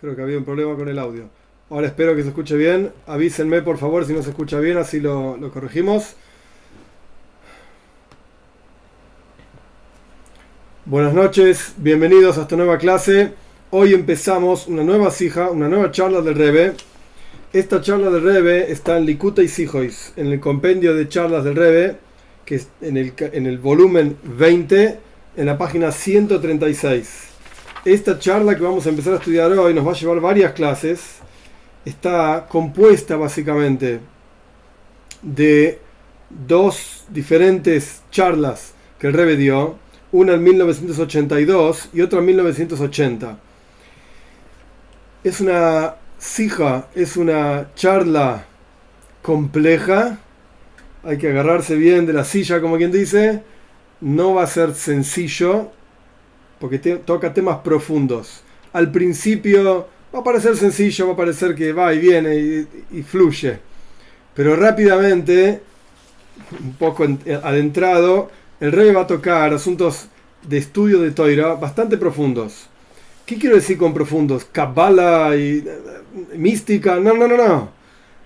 Creo que había un problema con el audio. Ahora espero que se escuche bien. Avísenme por favor si no se escucha bien, así lo, corregimos. Buenas noches, bienvenidos a esta nueva clase. Hoy empezamos una nueva sija, una nueva charla del Rebe. Esta charla del Rebe está en Likuta y Sijois, en el compendio de charlas del Rebe, que es en el volumen 20, en la página 136. Esta charla que vamos a empezar a estudiar hoy nos va a llevar varias clases. Está compuesta básicamente de dos diferentes charlas que el Rebe dio, una en 1982 y otra en 1980. Es una sija, es una charla compleja, hay que agarrarse bien de la silla como quien dice, no va a ser sencillo, porque toca temas profundos. Al principio va a parecer sencillo, va a parecer que va y viene y, fluye, pero rápidamente, un poco adentrado, el rey va a tocar asuntos de estudio de Toira bastante profundos. ¿Qué quiero decir con profundos? Kabbalah y eh, mística. No, no, no, no.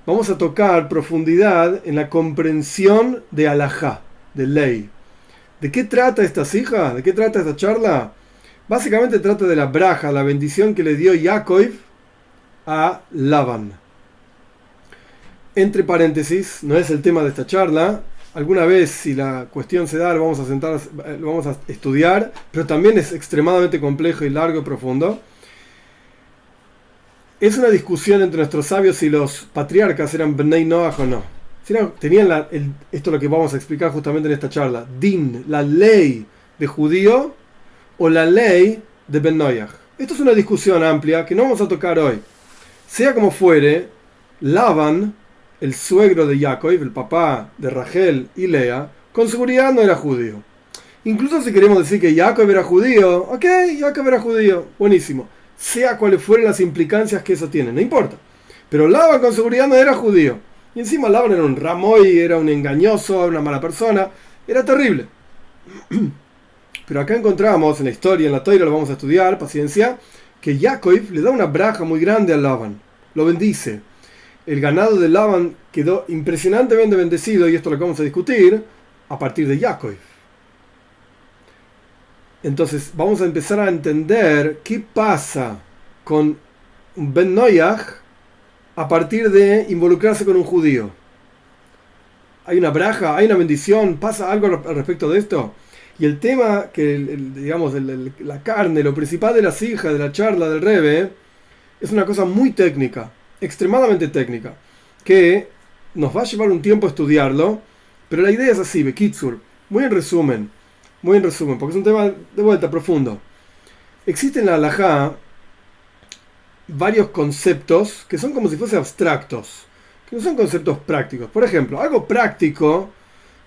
Vamos a tocar profundidad en la comprensión de alajá, de ley. ¿De qué trata esta hija? ¿De qué trata esta charla? Básicamente trata de la braja, la bendición que le dio Yaakov a Laban. Entre paréntesis, no es el tema de esta charla. Alguna vez, si la cuestión se da, lo vamos a sentar, lo vamos a estudiar, pero también es extremadamente complejo y largo y profundo. Es una discusión entre nuestros sabios si los patriarcas eran Bnei Noach o no. tenían esto es lo que vamos a explicar justamente en esta charla. Din, la ley de judío o la ley de Ben Noyach. Esto es una discusión amplia que no vamos a tocar hoy. Sea como fuere, Laban, el suegro de Jacob, el papá de Rachel y Lea, con seguridad no era judío. Incluso si queremos decir que Jacob era judío, ok, Jacob era judío, buenísimo. Sea cuales fueran las implicancias que eso tiene, no importa. Pero Laban con seguridad no era judío. Y encima Laban era un ramoy, era un engañoso, una mala persona. Era terrible. Pero acá encontramos en la historia, en la toira lo vamos a estudiar, paciencia, que Jacob le da una braja muy grande a Laban, lo bendice. El ganado de Laban quedó impresionantemente bendecido, y esto lo vamos a discutir, a partir de Jacob. Entonces vamos a empezar a entender qué pasa con Ben Noyach a partir de involucrarse con un judío. Hay una braja, hay una bendición, pasa algo al respecto de esto. Y el tema que, digamos, la carne, lo principal de las hijas, de la charla del Rebe, es una cosa muy técnica, extremadamente técnica, que nos va a llevar un tiempo estudiarlo, pero la idea es así, Bekitsur, muy en resumen, muy en resumen, porque es un tema de vuelta profundo. Existen en la halajá varios conceptos que son como si fuesen abstractos, que no son conceptos prácticos. Por ejemplo, algo práctico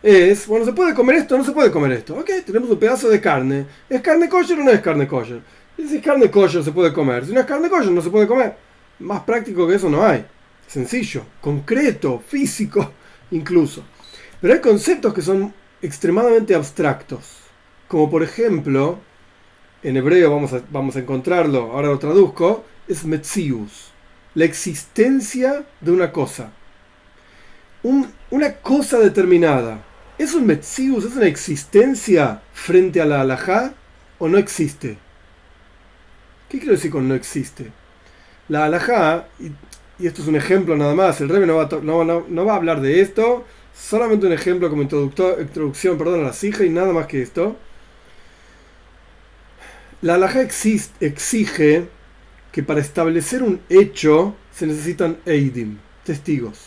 es, bueno, ¿se puede comer esto no se puede comer esto? Ok, tenemos un pedazo de carne. ¿Es carne kosher o no es carne kosher? si es carne kosher se puede comer. Si no es carne kosher no se puede comer. Más práctico que eso no hay. Sencillo, concreto, físico, incluso. Pero hay conceptos que son extremadamente abstractos. Como por ejemplo, en hebreo vamos a, vamos a encontrarlo, ahora lo traduzco, es metzius. La existencia de una cosa. una cosa determinada ¿Es un Metzius, es una existencia frente a la halajá o no existe? ¿Qué quiero decir con no existe? La halajá, y, esto es un ejemplo nada más, el Rebe no va, no, va a hablar de esto, solamente un ejemplo como introducción perdón, a la sija y nada más que esto. La halajá exige que para establecer un hecho se necesitan eidim, testigos.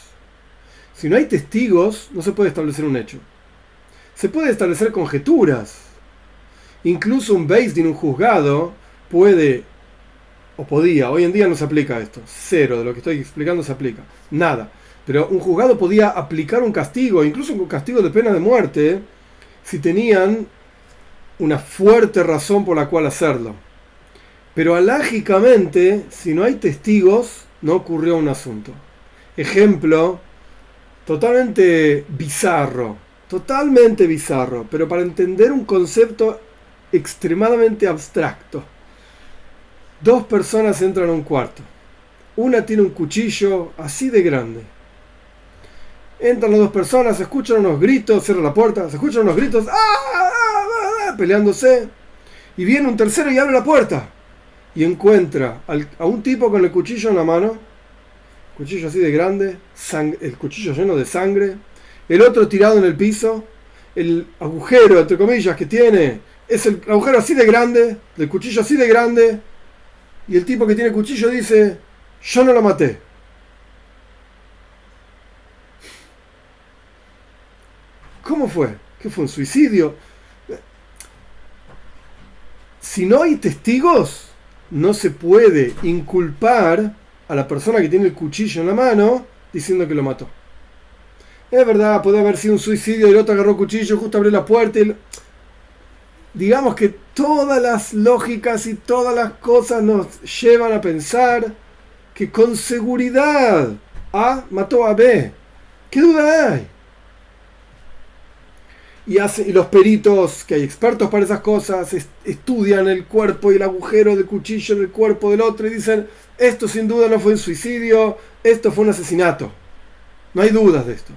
Si no hay testigos, no se puede establecer un hecho se puede establecer conjeturas. Incluso un Din, un juzgado, puede o podía, hoy en día no se aplica esto, cero de lo que estoy explicando se aplica, nada. Pero un juzgado podía aplicar un castigo, incluso un castigo de pena de muerte, si tenían una fuerte razón por la cual hacerlo. Pero alágicamente, si no hay testigos, no ocurrió un asunto. Ejemplo totalmente bizarro totalmente bizarro, pero para entender un concepto extremadamente abstracto. Dos personas entran a un cuarto. Una tiene un cuchillo así de grande. Entran las dos personas, se escuchan unos gritos, cierra la puerta, se escuchan unos gritos, ¡ah! ah, peleándose. Y viene un tercero y abre la puerta. Y encuentra a un tipo con el cuchillo en la mano, cuchillo así de grande, el cuchillo lleno de sangre, el otro tirado en el piso, el agujero, entre comillas, que tiene, es el agujero así de grande, del cuchillo así de grande, y el tipo que tiene el cuchillo dice, yo no lo maté. ¿Cómo fue? ¿Qué fue un suicidio? Si no hay testigos, no se puede inculpar a la persona que tiene el cuchillo en la mano diciendo que lo mató. Es verdad, puede haber sido un suicidio el otro agarró cuchillo, justo abrió la puerta y... Digamos que todas las lógicas y todas las cosas nos llevan a pensar que con seguridad A mató a B. ¿Qué duda hay? Y, y los peritos, que hay expertos para esas cosas, estudian el cuerpo y el agujero del cuchillo en el cuerpo del otro y dicen, esto sin duda no fue un suicidio, esto fue un asesinato. No hay dudas de esto.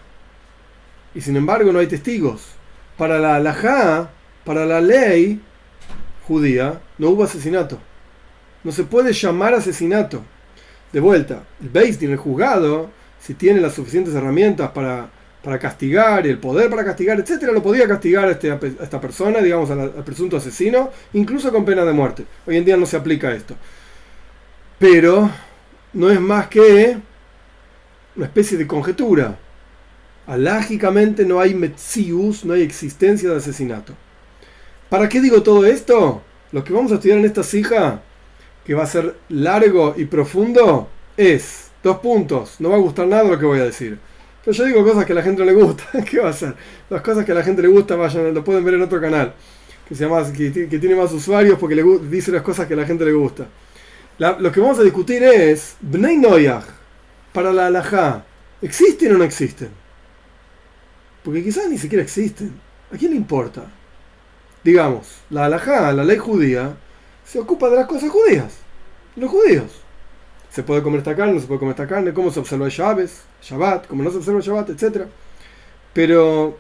Y sin embargo no hay testigos. Para la halajá, para la ley judía, no hubo asesinato. No se puede llamar asesinato. De vuelta, el Beis el juzgado, si tiene las suficientes herramientas para, para castigar, el poder para castigar, etcétera, lo podía castigar a, este, a esta persona, digamos, al, presunto asesino, incluso con pena de muerte. Hoy en día no se aplica esto. Pero no es más que una especie de conjetura. Alágicamente no hay metzius, no hay existencia de asesinato. ¿Para qué digo todo esto? Lo que vamos a estudiar en esta sija, que va a ser largo y profundo, es dos puntos. No va a gustar nada lo que voy a decir. Pero yo digo cosas que a la gente le gusta. ¿Qué va a ser? Las cosas que a la gente le gusta, vayan, lo pueden ver en otro canal. Que, se llama, que, tiene más usuarios porque le dice las cosas que a la gente le gusta. lo que vamos a discutir es Bnei Noyach para la halajá. ¿Existen o no existen? Porque quizás ni siquiera existen. ¿A quién le importa? Digamos, la halajá, la ley judía, se ocupa de las cosas judías. Los judíos. Se puede comer esta carne, se puede comer esta carne, cómo se observa el Shabbat, cómo no se observa el Shabbat, etc. Pero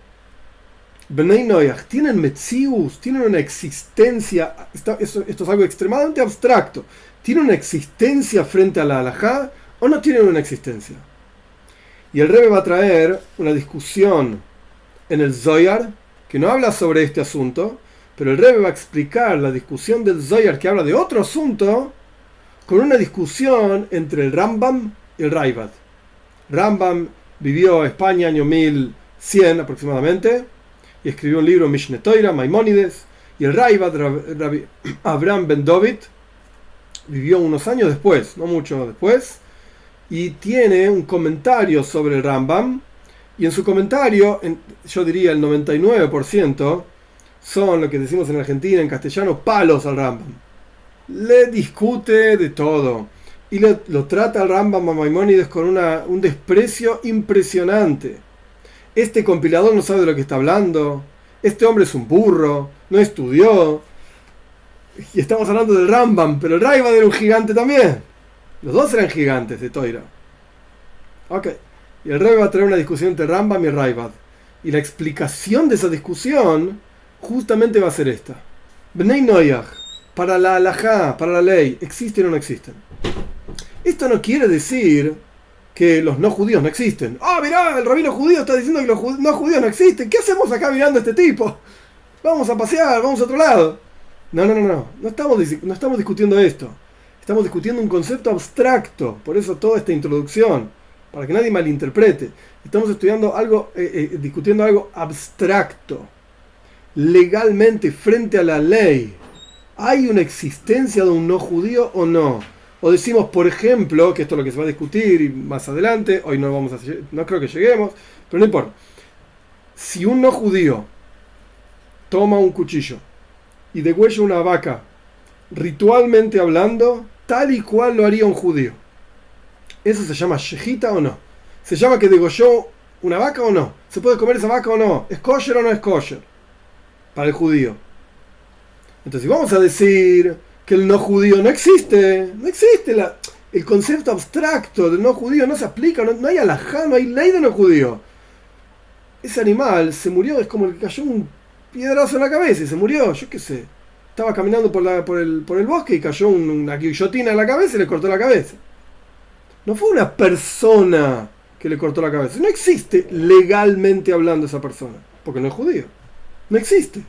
Bnei Noyach tienen Metzius, tienen una existencia, esto, es algo extremadamente abstracto, ¿tienen una existencia frente a la halajá o no tienen una existencia? Y el Rebbe va a traer una discusión en el Zoyar, que no habla sobre este asunto, pero el Rebbe va a explicar la discusión del Zoyar que habla de otro asunto con una discusión entre el Rambam y el Raivad. Rambam vivió en España año 1100 aproximadamente y escribió un libro Mishneh Toira, Maimónides, y el Raivad, Abraham Ben David, vivió unos años después, no mucho después, y tiene un comentario sobre el Rambam y en su comentario, yo diría el 99%, son lo que decimos en Argentina, en castellano, palos al Rambam. Le discute de todo. Y lo trata al Rambam a Maimónides con una, un desprecio impresionante. Este compilador no sabe de lo que está hablando. Este hombre es un burro, no estudió. Y estamos hablando del Rambam, pero el Raibad era un gigante también. Los dos eran gigantes de Toira. Ok. Y el Rebbe va a traer una discusión entre Rambam y Raibad. Y la explicación de esa discusión justamente va a ser esta. Bnei Noyach, para la halajá, para la ley, ¿existen o no existen? Esto no quiere decir que los no judíos no existen. Ah, oh, mirá, el rabino judío está diciendo que los no judíos no existen. ¿Qué hacemos acá mirando a este tipo? Vamos a pasear, vamos a otro lado. No, no, no, no. No estamos, no estamos discutiendo esto. Estamos discutiendo un concepto abstracto. Por eso toda esta introducción para que nadie malinterprete. Estamos estudiando algo, eh, eh, discutiendo algo abstracto. Legalmente, frente a la ley, ¿hay una existencia de un no judío o no? O decimos, por ejemplo, que esto es lo que se va a discutir más adelante, hoy no vamos a no creo que lleguemos, pero no importa. Si un no judío toma un cuchillo y degüella una vaca, ritualmente hablando, tal y cual lo haría un judío ¿Eso se llama shejita o no? ¿Se llama que degolló una vaca o no? ¿Se puede comer esa vaca o no? ¿Es kosher o no es kosher? Para el judío. Entonces, vamos a decir que el no judío no existe. No existe. El concepto abstracto del no judío no se aplica. No, hay alajá, no hay ley de no judío. Ese animal se murió, es como el que cayó un piedrazo en la cabeza y se murió. Yo qué sé. Estaba caminando por, la, por, el, por el bosque y cayó una guillotina en la cabeza y le cortó la cabeza. No fue una persona que le cortó la cabeza. No existe legalmente hablando esa persona, porque no es judío. No existe.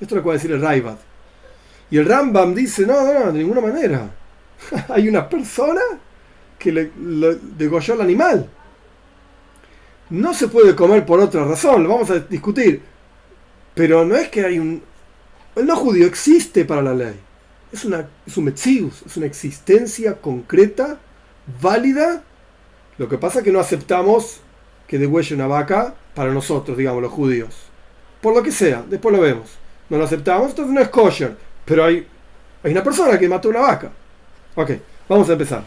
Esto lo puede decir el Raibat. Y el Rambam dice, no, no, de ninguna manera. Hay una persona que le, degolló al animal. No se puede comer por otra razón, lo vamos a discutir. Pero no es que hay un... El no judío existe para la ley. Es, una, es un metzius, es una existencia concreta, válida. Lo que pasa es que no aceptamos que degüelle una vaca para nosotros, digamos, los judíos. Por lo que sea, después lo vemos. No lo aceptamos, entonces no es kosher. Pero hay, hay una persona que mató una vaca. Ok, vamos a empezar.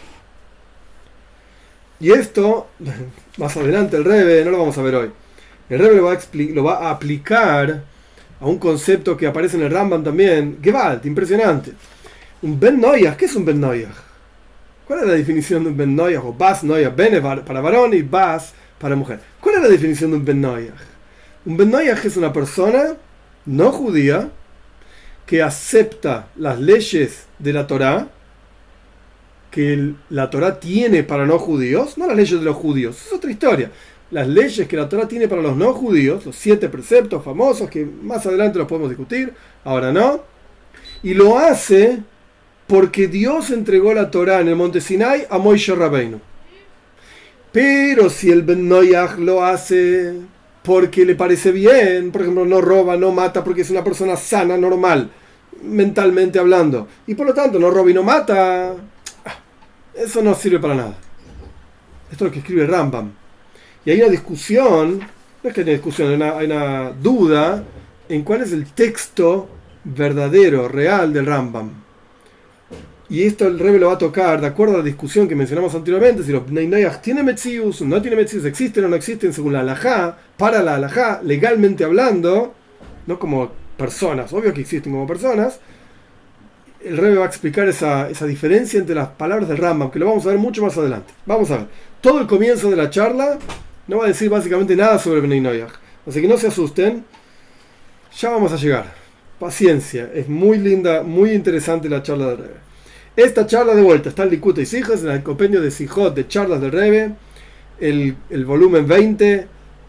Y esto, más adelante el Rebe, no lo vamos a ver hoy. El Rebe lo va a, lo va a aplicar a un concepto que aparece en el Rambam también. Gewalt, impresionante. Un Ben ¿qué es un Ben? ¿Cuál es la definición de un Ben Noyach? O Bas Noyach, Ben para varón y Bas para mujer. ¿Cuál es la definición de un Ben Noyach? Un Ben Noyach es una persona no judía que acepta las leyes de la Torá que la Torá tiene para no judíos, no las leyes de los judíos, es otra historia. Las leyes que la Torá tiene para los no judíos, los siete preceptos famosos que más adelante los podemos discutir, ahora no, y lo hace porque Dios entregó la Torá en el monte Sinai a Moisés Rabbeinu. Pero si el Ben Noyach lo hace porque le parece bien, por ejemplo, no roba, no mata porque es una persona sana, normal, mentalmente hablando, y por lo tanto no roba y no mata, eso no sirve para nada. Esto es lo que escribe Rambam. Y hay una discusión, no es que hay una discusión, hay una, duda en cuál es el texto verdadero, real del Rambam. Y esto el Rebbe lo va a tocar de acuerdo a la discusión que mencionamos anteriormente, si los Neinayach tienen Metzius, no tienen Metzius, existen o no existen según la Alajá, para la Alajá, legalmente hablando, no como personas, obvio que existen como personas, el Rebbe va a explicar esa, diferencia entre las palabras del Rambam, que lo vamos a ver mucho más adelante. Vamos a ver. Todo el comienzo de la charla no va a decir básicamente nada sobre Bnei Noyach. Así que no se asusten. Ya vamos a llegar. Paciencia. Es muy linda, muy interesante la charla del Rebbe. Esta charla de vuelta está en Licuta y Hijas, en el compendio de Sijot de charlas del Rebbe, el, el volumen 20,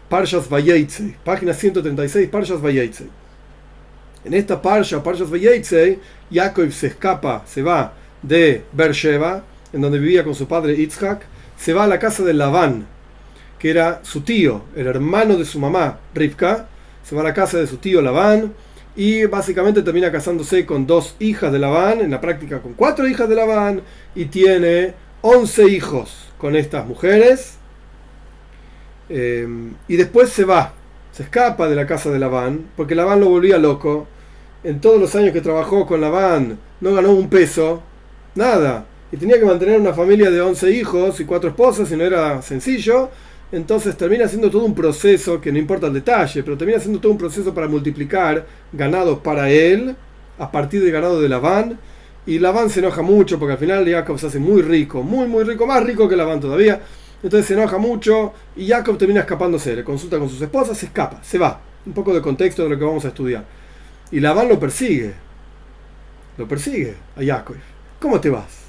Parshas Vayeitze, página 136, Parshas Vayeitze. En esta parsha, Parshas Vayetze, Jacob se escapa, se va de Beersheba, en donde vivía con su padre Yitzhak, se va a la casa de Labán, que era su tío, el hermano de su mamá, Rivka, se va a la casa de su tío Labán y básicamente termina casándose con dos hijas de Labán, en la práctica con cuatro hijas de Labán, y tiene once hijos con estas mujeres. Eh, y después se va, se escapa de la casa de Labán, porque Labán lo volvía loco en todos los años que trabajó con la band, no ganó un peso, nada. Y tenía que mantener una familia de 11 hijos y cuatro esposas y no era sencillo. Entonces termina siendo todo un proceso, que no importa el detalle, pero termina siendo todo un proceso para multiplicar ganado para él a partir del ganado de la van. Y la van se enoja mucho porque al final Jacob se hace muy rico, muy, muy rico, más rico que la van todavía. Entonces se enoja mucho y Jacob termina escapándose, le consulta con sus esposas, se escapa, se va. Un poco de contexto de lo que vamos a estudiar. Y Labán lo persigue. Lo persigue a Jacob. ¿Cómo te vas?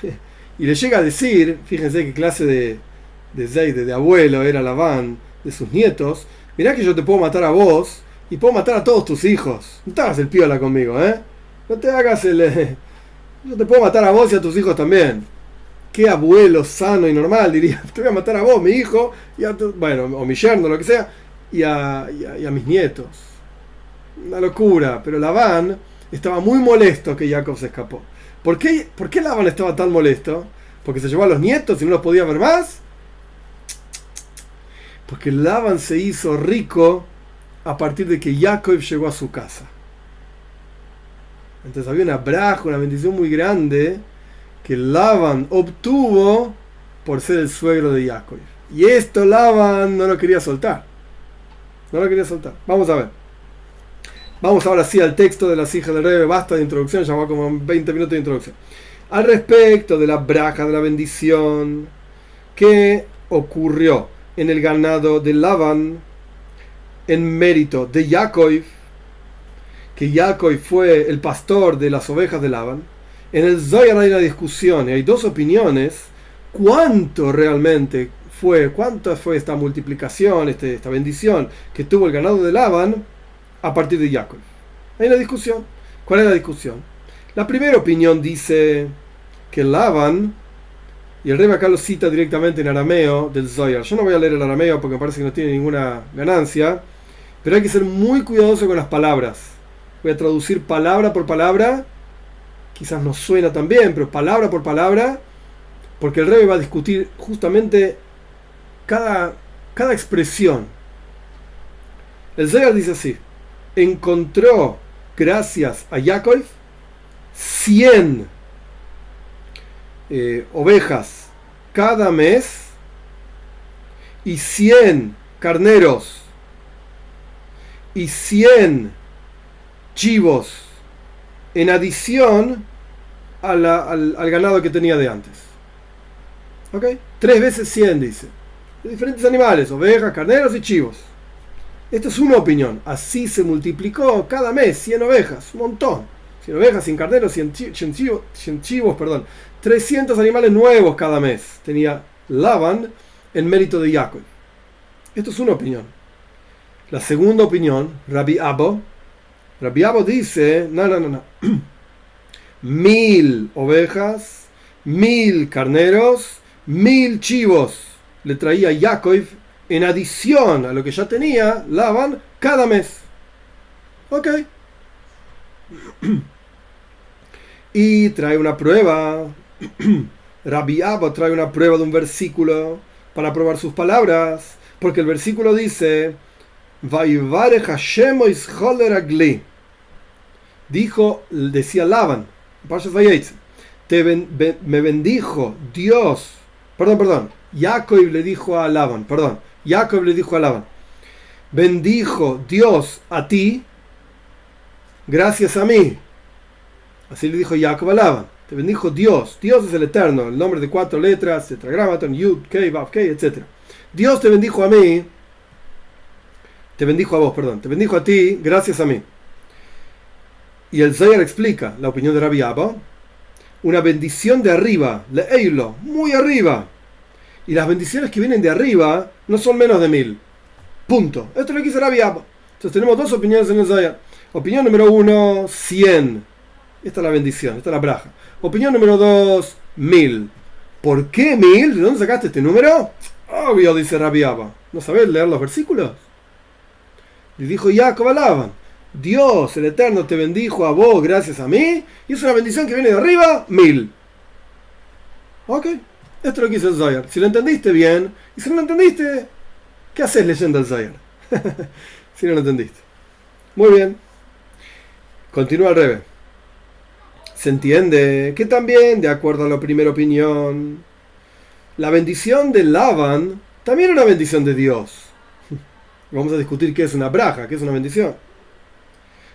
y le llega a decir, fíjense qué clase de, de de abuelo era Labán, de sus nietos. Mirá que yo te puedo matar a vos y puedo matar a todos tus hijos. No te hagas el piola conmigo, ¿eh? No te hagas el... Yo te puedo matar a vos y a tus hijos también. Qué abuelo sano y normal, diría. Te voy a matar a vos, mi hijo, y a tu, bueno, o mi yerno, lo que sea, y a, y a mis nietos una locura, pero Labán estaba muy molesto que Jacob se escapó. ¿Por qué, ¿Por qué estaba tan molesto? ¿Porque se llevó a los nietos y no los podía ver más? Porque Labán se hizo rico a partir de que Jacob llegó a su casa. Entonces había una braja, una bendición muy grande que Laban obtuvo por ser el suegro de Jacob. Y esto Laban no lo quería soltar. No lo quería soltar. Vamos a ver. Vamos ahora sí al texto de las hijas del rey, basta de introducción, ya va como 20 minutos de introducción. Al respecto de la braja de la bendición que ocurrió en el ganado de Laban en mérito de Jacob, que Jacob fue el pastor de las ovejas de Laban, en el Zohar hay una discusión y hay dos opiniones. ¿Cuánto realmente fue, cuánta fue esta multiplicación, este, esta bendición que tuvo el ganado de Laban a partir de Jacob. Hay una discusión. ¿Cuál es la discusión? La primera opinión dice que Laban, y el rey acá lo cita directamente en arameo del Zoyar. Yo no voy a leer el arameo porque me parece que no tiene ninguna ganancia, pero hay que ser muy cuidadoso con las palabras. Voy a traducir palabra por palabra, quizás no suena tan bien, pero palabra por palabra, porque el rey va a discutir justamente cada, cada expresión. El Zoyar dice así encontró, gracias a Jacob, 100 eh, ovejas cada mes y 100 carneros y 100 chivos en adición al, al, ganado que tenía de antes. ¿Ok? Tres veces 100 dice. De diferentes animales, ovejas, carneros y chivos. Esto es una opinión. Así se multiplicó cada mes 100 ovejas, un montón. 100 ovejas, 100 carneros, 100, chivos, 100 chivos, perdón. 300 animales nuevos cada mes tenía Laban en mérito de Jacob. Esto es una opinión. La segunda opinión, Rabbi Abo. Rabbi Abo dice, no, no, no, no. Mil ovejas, mil carneros, mil chivos le traía Jacob en adición a lo que ya tenía, lavan cada mes. Ok. Y trae una prueba. Rabbi Abba trae una prueba de un versículo para probar sus palabras. Porque el versículo dice: Dijo, decía Laban, te me bendijo Dios. Perdón, perdón. Jacob le dijo a Laban, perdón. Jacob le dijo a Labán, bendijo Dios a ti gracias a mí. Así le dijo Jacob a Labán. Te bendijo Dios. Dios es el eterno, el nombre de cuatro letras, tetragramaton, yud, etc. Dios te bendijo a mí. Te bendijo a vos, perdón. Te bendijo a ti gracias a mí. Y el Zayar explica la opinión de Rabbi Abba. Una bendición de arriba, leeilo, muy arriba y las bendiciones que vienen de arriba no son menos de mil. Punto. Esto es lo que dice Rabbi Entonces tenemos dos opiniones en el Zohar. Opinión número uno, 100. Esta es la bendición, esta es la braja. Opinión número dos, mil. ¿Por qué mil? ¿De dónde sacaste este número? Obvio, dice Rabbi ¿No sabes leer los versículos? Y dijo Jacob alaban. Dios, el Eterno, te bendijo a vos gracias a mí. Y es una bendición que viene de arriba, mil. Ok. Esto es lo que dice el Zohar. Si lo entendiste bien, y si no lo entendiste, ¿qué haces leyendo el Zohar? si no lo entendiste. Muy bien. Continúa al revés. Se entiende que también, de acuerdo a la primera opinión, la bendición de Laban también era una bendición de Dios. Vamos a discutir qué es una braja, qué es una bendición.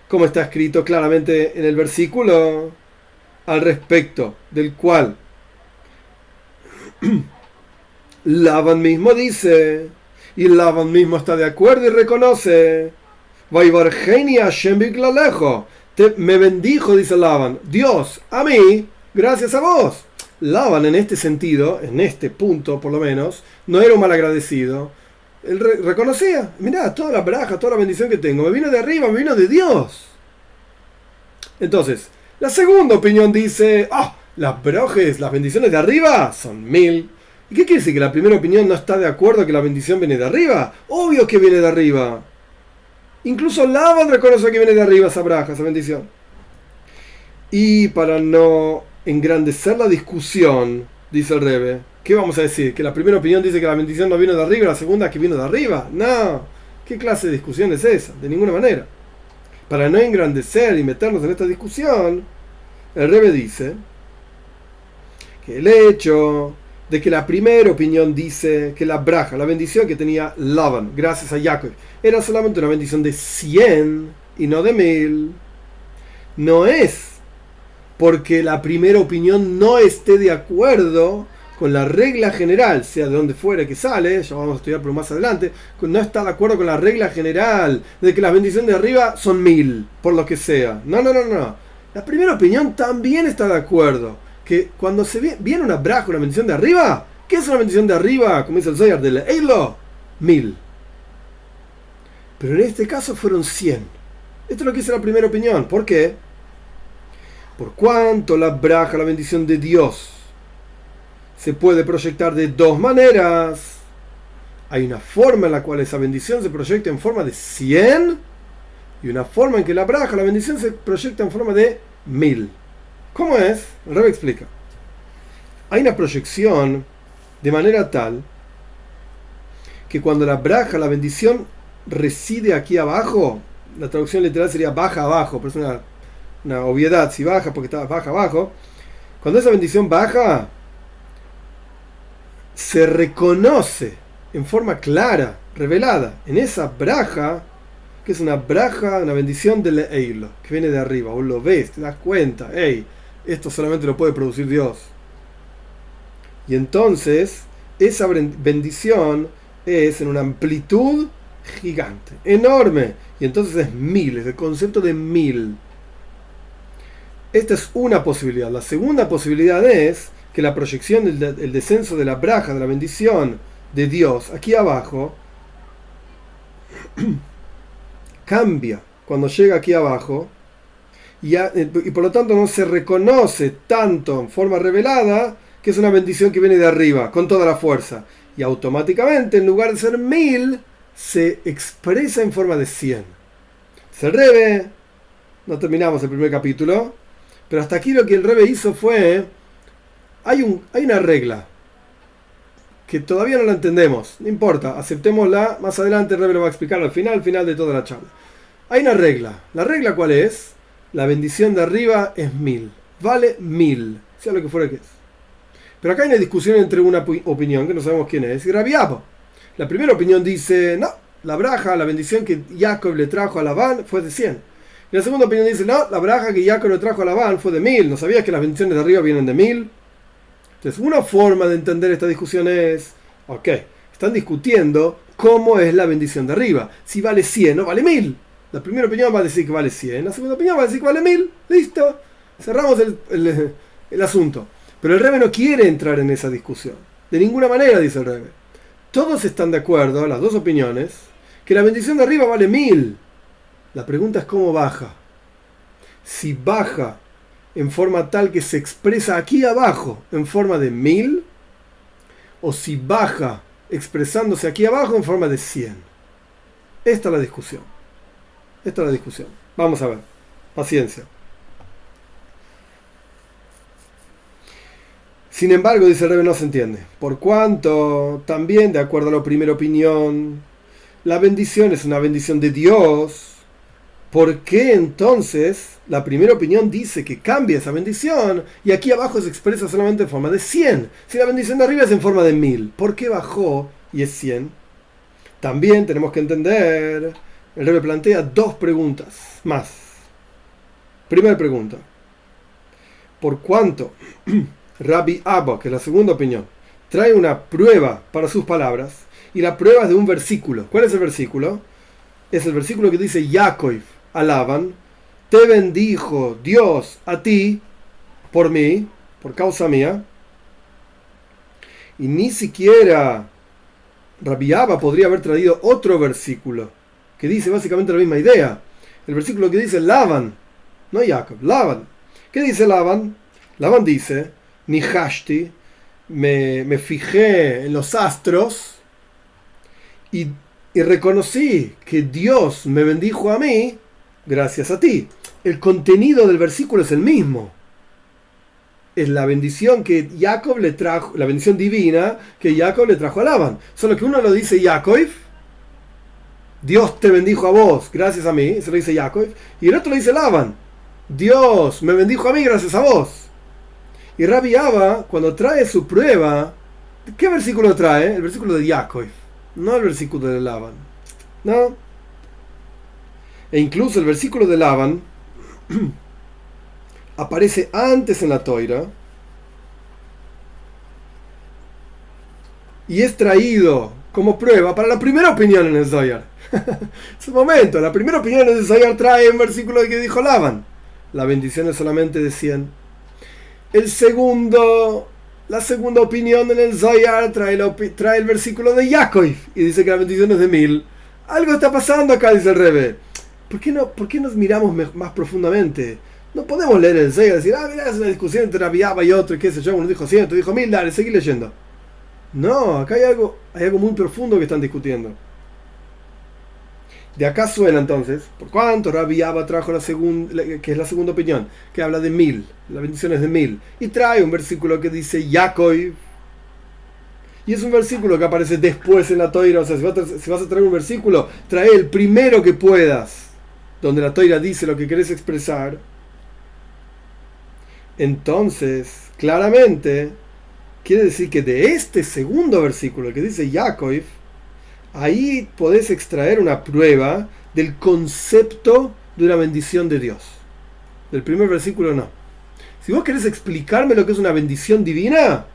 Como está escrito claramente en el versículo al respecto del cual Laban mismo dice, y Laban mismo está de acuerdo y reconoce, me bendijo, dice Laban, Dios, a mí, gracias a vos. Laban en este sentido, en este punto por lo menos, no era un mal agradecido. Él reconocía, mira, toda la braja, toda la bendición que tengo, me vino de arriba, me vino de Dios. Entonces, la segunda opinión dice, ah, las brojes, las bendiciones de arriba son mil. ¿Y qué quiere decir? ¿Que la primera opinión no está de acuerdo que la bendición viene de arriba? Obvio que viene de arriba. Incluso Laban reconoce que viene de arriba esa braja, esa bendición. Y para no engrandecer la discusión, dice el Rebe, ¿qué vamos a decir? ¿Que la primera opinión dice que la bendición no viene de arriba la segunda que viene de arriba? No. ¿Qué clase de discusión es esa? De ninguna manera. Para no engrandecer y meternos en esta discusión, el Rebe dice el hecho de que la primera opinión dice que la braja, la bendición que tenía Laban, gracias a Jacob, era solamente una bendición de 100 y no de mil. No es porque la primera opinión no esté de acuerdo con la regla general, sea de donde fuera que sale, ya vamos a estudiar por más adelante, no está de acuerdo con la regla general de que las bendiciones de arriba son mil, por lo que sea. No, no, no, no. La primera opinión también está de acuerdo. Que cuando se viene una braja, una bendición de arriba, ¿qué es una bendición de arriba? Como dice el Zoyar del Eilo, mil. Pero en este caso fueron 100. Esto es lo que dice la primera opinión. ¿Por qué? Por cuanto la braja, la bendición de Dios, se puede proyectar de dos maneras. Hay una forma en la cual esa bendición se proyecta en forma de 100 y una forma en que la braja, la bendición se proyecta en forma de 1000. ¿Cómo es? El Rebe explica. Hay una proyección de manera tal que cuando la braja, la bendición reside aquí abajo, la traducción literal sería baja abajo, pero es una, una obviedad, si baja porque está baja abajo, cuando esa bendición baja, se reconoce en forma clara, revelada, en esa braja, que es una braja, una bendición del Eilo, que viene de arriba, vos lo ves, te das cuenta, hey, esto solamente lo puede producir Dios. Y entonces, esa bendición es en una amplitud gigante, enorme, y entonces es mil, es el concepto de mil. Esta es una posibilidad. La segunda posibilidad es que la proyección del descenso de la braja, de la bendición de Dios aquí abajo, cambia cuando llega aquí abajo y, eh, y, por lo tanto no se reconoce tanto en forma revelada que es una bendición que viene de arriba, con toda la fuerza. Y automáticamente, en lugar de ser mil, se expresa en forma de cien. Se rebe, no terminamos el primer capítulo, pero hasta aquí lo que el rebe hizo fue hay, un, hay una regla que todavía no la entendemos, no importa, aceptémosla, más adelante el lo va a explicar al final, al final de toda la charla. Hay una regla, ¿la regla cuál es? La bendición de arriba es mil, vale mil, sea lo que fuera que es. Pero acá hay una discusión entre una opinión que no sabemos quién es y Rabiabo. La primera opinión dice, no, la braja, la bendición que Jacob le trajo a Labán fue de 100. Y la segunda opinión dice, no, la braja que Jacob le trajo a Labán fue de mil. ¿No sabías que las bendiciones de arriba vienen de mil? Entonces, una forma de entender esta discusión es, ok, están discutiendo cómo es la bendición de arriba. Si vale 100 o vale 1000. La primera opinión va a decir que vale 100, la segunda opinión va a decir que vale 1000. Listo, cerramos el, asunto. Pero el Rebe no quiere entrar en esa discusión. De ninguna manera, dice el Rebe. Todos están de acuerdo, las dos opiniones, que la bendición de arriba vale 1000. La pregunta es cómo baja. Si baja en forma tal que se expresa aquí abajo en forma de mil, o si baja expresándose aquí abajo en forma de 100. Esta es la discusión. Esta es la discusión. Vamos a ver. Paciencia. Sin embargo, dice el Rebe, no se entiende. Por cuanto, también, de acuerdo a la primera opinión, la bendición es una bendición de Dios, ¿por qué entonces la primera opinión dice que cambia esa bendición y aquí abajo se expresa solamente en forma de 100. Si la bendición de arriba es en forma de 1000, ¿por qué bajó y es 100? También tenemos que entender, el rey plantea dos preguntas más. Primera pregunta, ¿por cuánto Rabbi Abba, que es la segunda opinión, trae una prueba para sus palabras y la prueba es de un versículo? ¿Cuál es el versículo? Es el versículo que dice Yaakov alaban te bendijo Dios a ti por mí, por causa mía. Y ni siquiera Rabiaba podría haber traído otro versículo que dice básicamente la misma idea. El versículo que dice Laban, no Jacob, Laban. ¿Qué dice Laban? Laban dice, ni hashti, me, me fijé en los astros y, y reconocí que Dios me bendijo a mí gracias a ti el contenido del versículo es el mismo. Es la bendición que Jacob le trajo, la bendición divina que Jacob le trajo a Laban. Solo que uno lo dice Jacob, Dios te bendijo a vos, gracias a mí, se lo dice Jacob, y el otro lo dice Laban, Dios me bendijo a mí gracias a vos. Y Rabbi Abba, cuando trae su prueba, ¿qué versículo trae? El versículo de Jacob, no el versículo de Laban. ¿No? E incluso el versículo de Laban aparece antes en la toira y es traído como prueba para la primera opinión en el Zoyar. es un momento, la primera opinión en el Zoyar trae un versículo que dijo Laban. La bendición es solamente de 100. El segundo, la segunda opinión en el Zoyar trae, trae el versículo de Yaakov y dice que la bendición es de 1000. Algo está pasando acá, dice el Rebe. ¿Por qué, no, ¿Por qué nos miramos más profundamente? No podemos leer el Zoyar y decir, ah, mira, es una discusión entre Rabiaba y otro, y qué sé yo, uno dijo 100, otro dijo 1000, dale, seguí leyendo. No, acá hay algo, hay algo muy profundo que están discutiendo. De acá suena entonces, por cuánto Rabbi Abba trajo la segunda, que es la segunda opinión, que habla de mil, la bendición es de mil, y trae un versículo que dice Yaakov, y es un versículo que aparece después en la toira, o sea, si vas, a, si vas a traer un versículo, trae el primero que puedas, donde la toira dice lo que querés expresar. Entonces, claramente, Quiere decir que de este segundo versículo que dice Yaakov, ahí podés extraer una prueba del concepto de una bendición de Dios. Del primer versículo no. Si vos querés explicarme lo que es una bendición divina,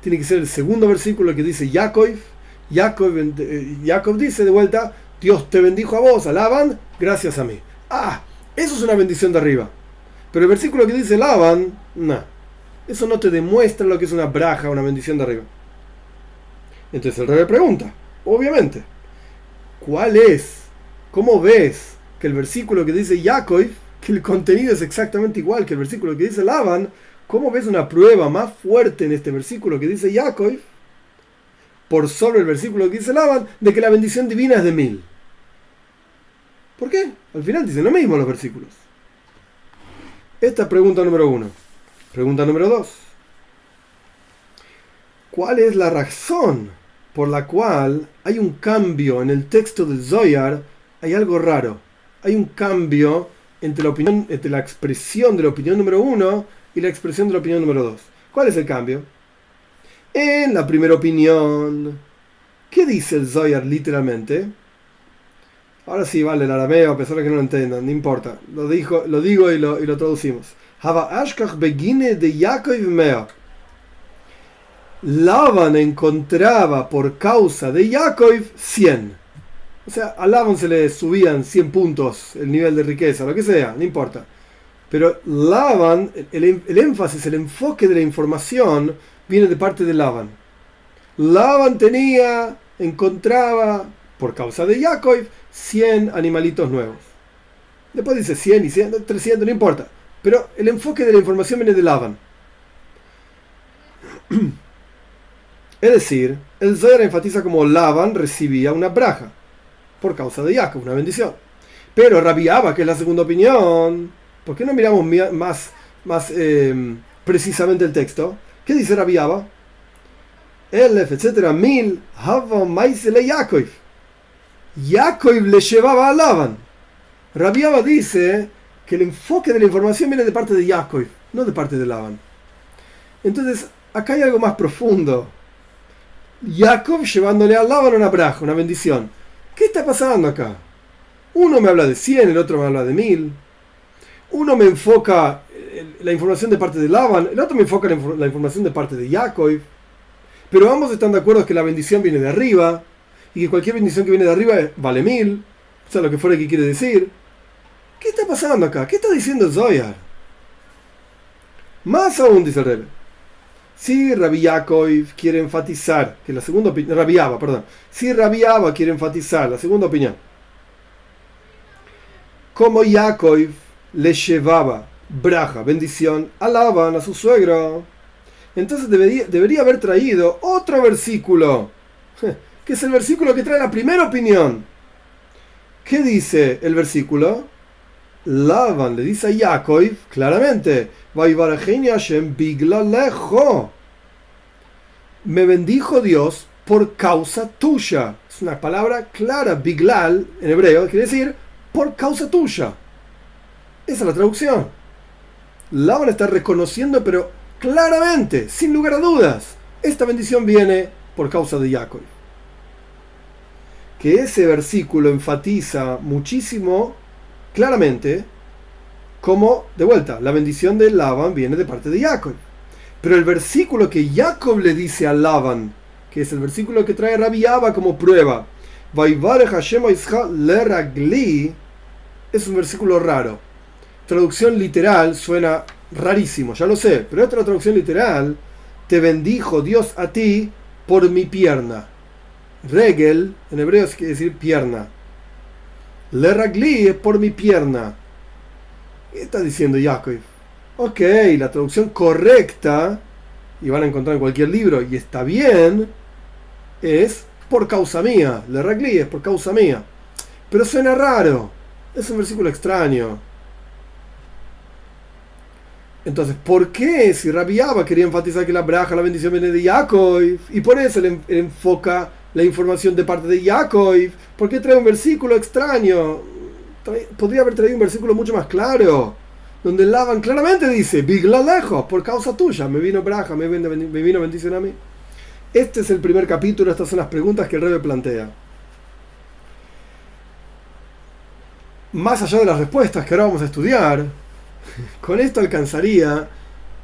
tiene que ser el segundo versículo que dice Jacob. Jacob, Jacob dice de vuelta, Dios te bendijo a vos, alaban, gracias a mí. Ah, eso es una bendición de arriba. Pero el versículo que dice Laban, no eso no te demuestra lo que es una braja, una bendición de arriba. Entonces el rey pregunta, obviamente, ¿cuál es? ¿Cómo ves que el versículo que dice Yaakov, que el contenido es exactamente igual que el versículo que dice Laban, ¿cómo ves una prueba más fuerte en este versículo que dice Yaakov, por sobre el versículo que dice Laban, de que la bendición divina es de mil? ¿Por qué? Al final dicen lo mismo los versículos. Esta es pregunta número uno. Pregunta número 2. ¿Cuál es la razón por la cual hay un cambio en el texto del Zoyar? Hay algo raro. Hay un cambio entre la, expresión de la opinión número 1 y la expresión de la opinión número 2. ¿Cuál es el cambio? En la primera opinión, ¿qué dice el Zoyar literalmente? Ahora sí vale el arameo, a pesar de que no lo entendan, no importa. Lo, dijo, lo digo y lo, traducimos. Ashkach begine de Yaakov. Laban encontraba por causa de Yaakov 100. O sea, a Laban se le subían 100 puntos el nivel de riqueza, lo que sea, no importa. Pero Laban, el, el énfasis, el enfoque de la información viene de parte de Laban. Laban tenía, encontraba, por causa de Yaakov, 100 animalitos nuevos. Después dice 100 y 100, 300, no importa. Pero el enfoque de la información viene de Laban. Es decir, el Zohar enfatiza como Laban recibía una braja por causa de Jacob, una bendición. Pero rabiaba, que es la segunda opinión. ¿Por qué no miramos más, em, precisamente el texto? ¿Qué dice rabiaba? Elef, etcétera, mil, hava maisele Yaakov. Yaakov le llevaba a Laban. Rabiaba dice que el enfoque de la información viene de parte de Yaakov, no de parte de Laban. Entonces, acá hay algo más profundo. Jacob llevándole a Laban una braja, una bendición. ¿Qué está pasando acá? Uno me habla de 100, el otro me habla de 1000. Uno me enfoca eh, la información de parte de Laban, el otro me enfoca la, información de parte de Jacob. Pero ambos están de acuerdo que la bendición viene de arriba y que cualquier bendición que viene de arriba vale 1000. O sea, lo que fuera que quiere decir. ¿Qué está pasando acá? ¿Qué está diciendo Zoyar? Más aún, dice el. Si Rabbi Yaakov quiere enfatizar, que la segunda opinión, Rabbi perdón, si Rabbi quiere enfatizar la segunda opinión, como Yaakov le llevaba braja, bendición, alaban a su suegro, entonces debería, debería haber traído otro versículo, que es el versículo que trae la primera opinión. ¿Qué dice el versículo? Lavan le dice a Yaakov claramente, me bendijo Dios por causa tuya. Es una palabra clara, biglal en hebreo, quiere decir por causa tuya. Esa es la traducción. Lavan está reconociendo, pero claramente, sin lugar a dudas, esta bendición viene por causa de Jacob. Que ese versículo enfatiza muchísimo claramente como, de vuelta, la bendición de Laban viene de parte de Jacob. Pero el versículo que Jacob le dice a Laban, que es el versículo que trae Rabbi como prueba, es un versículo raro. Traducción literal suena rarísimo, ya lo sé, pero esta traducción literal, te bendijo Dios a ti por mi pierna. Regel, en hebreo quiere decir pierna. Le ragli es por mi pierna. ¿Qué está diciendo Jacob? Ok, la traducción correcta, y van a encontrar en cualquier libro, y está bien, es por causa mía. Le ragli es por causa mía. Pero suena raro. Es un versículo extraño. Entonces, ¿por qué si Rabbi quería enfatizar que la braja, la bendición viene de Jacob? Y por eso él, enfoca la información de parte de Jacob. ¿Por qué trae un versículo extraño? podría haber traído un versículo mucho más claro, donde Laban claramente dice, Bigla lejos, por causa tuya, me vino braja, me vino, me vino bendición a mí. Este es el primer capítulo, estas son las preguntas que el Rebe plantea. Más allá de las respuestas que ahora vamos a estudiar, con esto alcanzaría,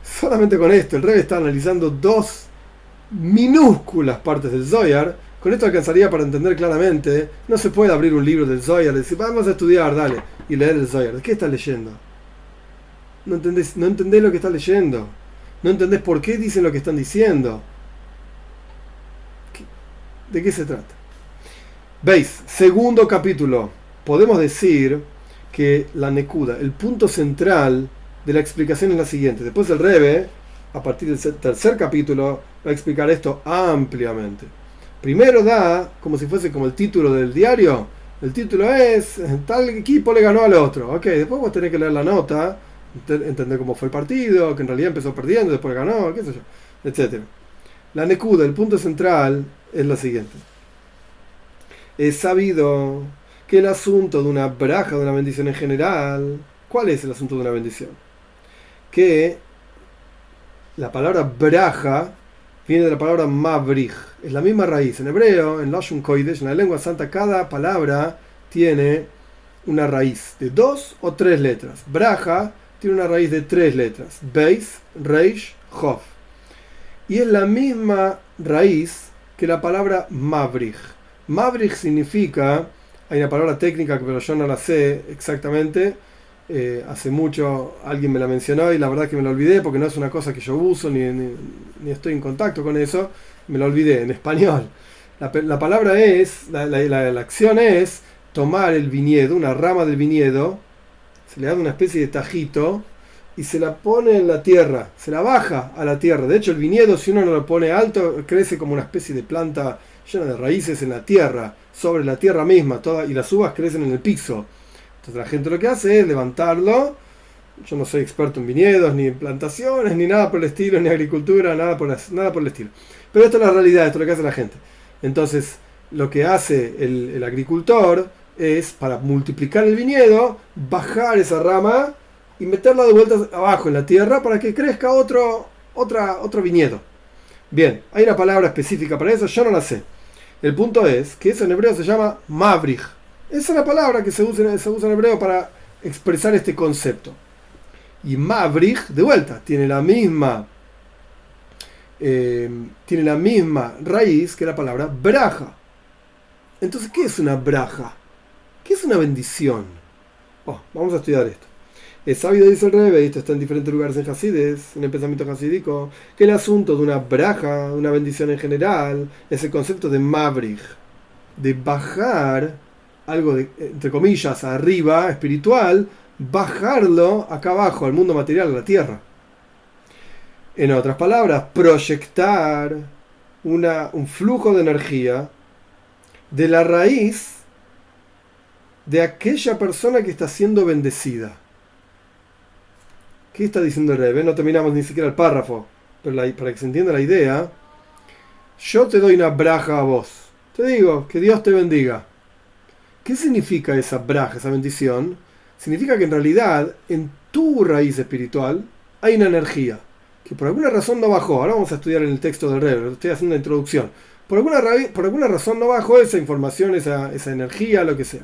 solamente con esto, el rey está analizando dos minúsculas partes del Zoyar, con esto alcanzaría para entender claramente, no se puede abrir un libro del Zoyar y decir, vamos a estudiar, dale, y leer el Zoyar. ¿Qué estás leyendo? No entendés, no entendés lo que estás leyendo. No entendés por qué dicen lo que están diciendo. ¿De qué se trata? Veis, segundo capítulo. Podemos decir que la Nekuda, el punto central de la explicación es la siguiente. Después el Rebe, a partir del tercer capítulo, va a explicar esto ampliamente. Primero da, como si fuese como el título del diario, el título es, tal equipo le ganó al otro. Ok, después vos tenés que leer la nota, entender cómo fue el partido, que en realidad empezó perdiendo, después ganó, qué etc. La Nekuda, el punto central, es la siguiente. Es sabido que el asunto de una braja, de una bendición en general, ¿cuál es el asunto de una bendición? Que la palabra braja viene de la palabra mavrij, es la misma raíz. En hebreo, en Lashon Koidesh, en la lengua santa, cada palabra tiene una raíz de dos o tres letras. Braja tiene una raíz de tres letras: Beis, Reish, Hof. Y es la misma raíz que la palabra mavrij. Mavrij significa hay una palabra técnica, pero yo no la sé exactamente. Eh, hace mucho alguien me la mencionó y la verdad que me la olvidé porque no es una cosa que yo uso ni, ni, estoy en contacto con eso. Me la olvidé en español. La, palabra es, la, la, acción es tomar el viñedo, una rama del viñedo, se le da una especie de tajito y se la pone en la tierra, se la baja a la tierra. De hecho, el viñedo, si uno no lo pone alto, crece como una especie de planta llena de raíces en la tierra sobre la tierra misma toda, y las uvas crecen en el piso. Entonces la gente lo que hace es levantarlo. Yo no soy experto en viñedos, ni en plantaciones, ni nada por el estilo, ni agricultura, nada por, nada por el estilo. Pero esto es la realidad, esto es lo que hace la gente. Entonces, lo que hace el, agricultor es, para multiplicar el viñedo, bajar esa rama y meterla de vuelta abajo en la tierra para que crezca otro, otra, otro viñedo. Bien, hay una palabra específica para eso, yo no la sé. El punto es que eso en hebreo se llama mavrich. Esa es la palabra que se usa, en hebreo para expresar este concepto. Y mavrich, de vuelta, tiene la misma eh, tiene la misma raíz que la palabra braja. Entonces, ¿qué es una braja? ¿Qué es una bendición? Oh, vamos a estudiar esto. Es sabido, dice el Rebe, esto está en diferentes lugares en Hasides, en el pensamiento hasídico, que el asunto de una braja, una bendición en general, es el concepto de mavrich, de bajar algo, de, entre comillas, arriba, espiritual, bajarlo acá abajo, al mundo material, a la tierra. En otras palabras, proyectar una, un flujo de energía de la raíz de aquella persona que está siendo bendecida. ¿Qué está diciendo el Rebe? No terminamos ni siquiera el párrafo, pero para que se entienda la idea, yo te doy una braja a vos. Te digo, que Dios te bendiga. ¿Qué significa esa braja, esa bendición? Significa que en realidad en tu raíz espiritual hay una energía que por alguna razón no bajó. Ahora vamos a estudiar en el texto del Rebe, estoy haciendo una introducción. Por alguna, por alguna razón no bajó esa información, esa, esa energía, lo que sea.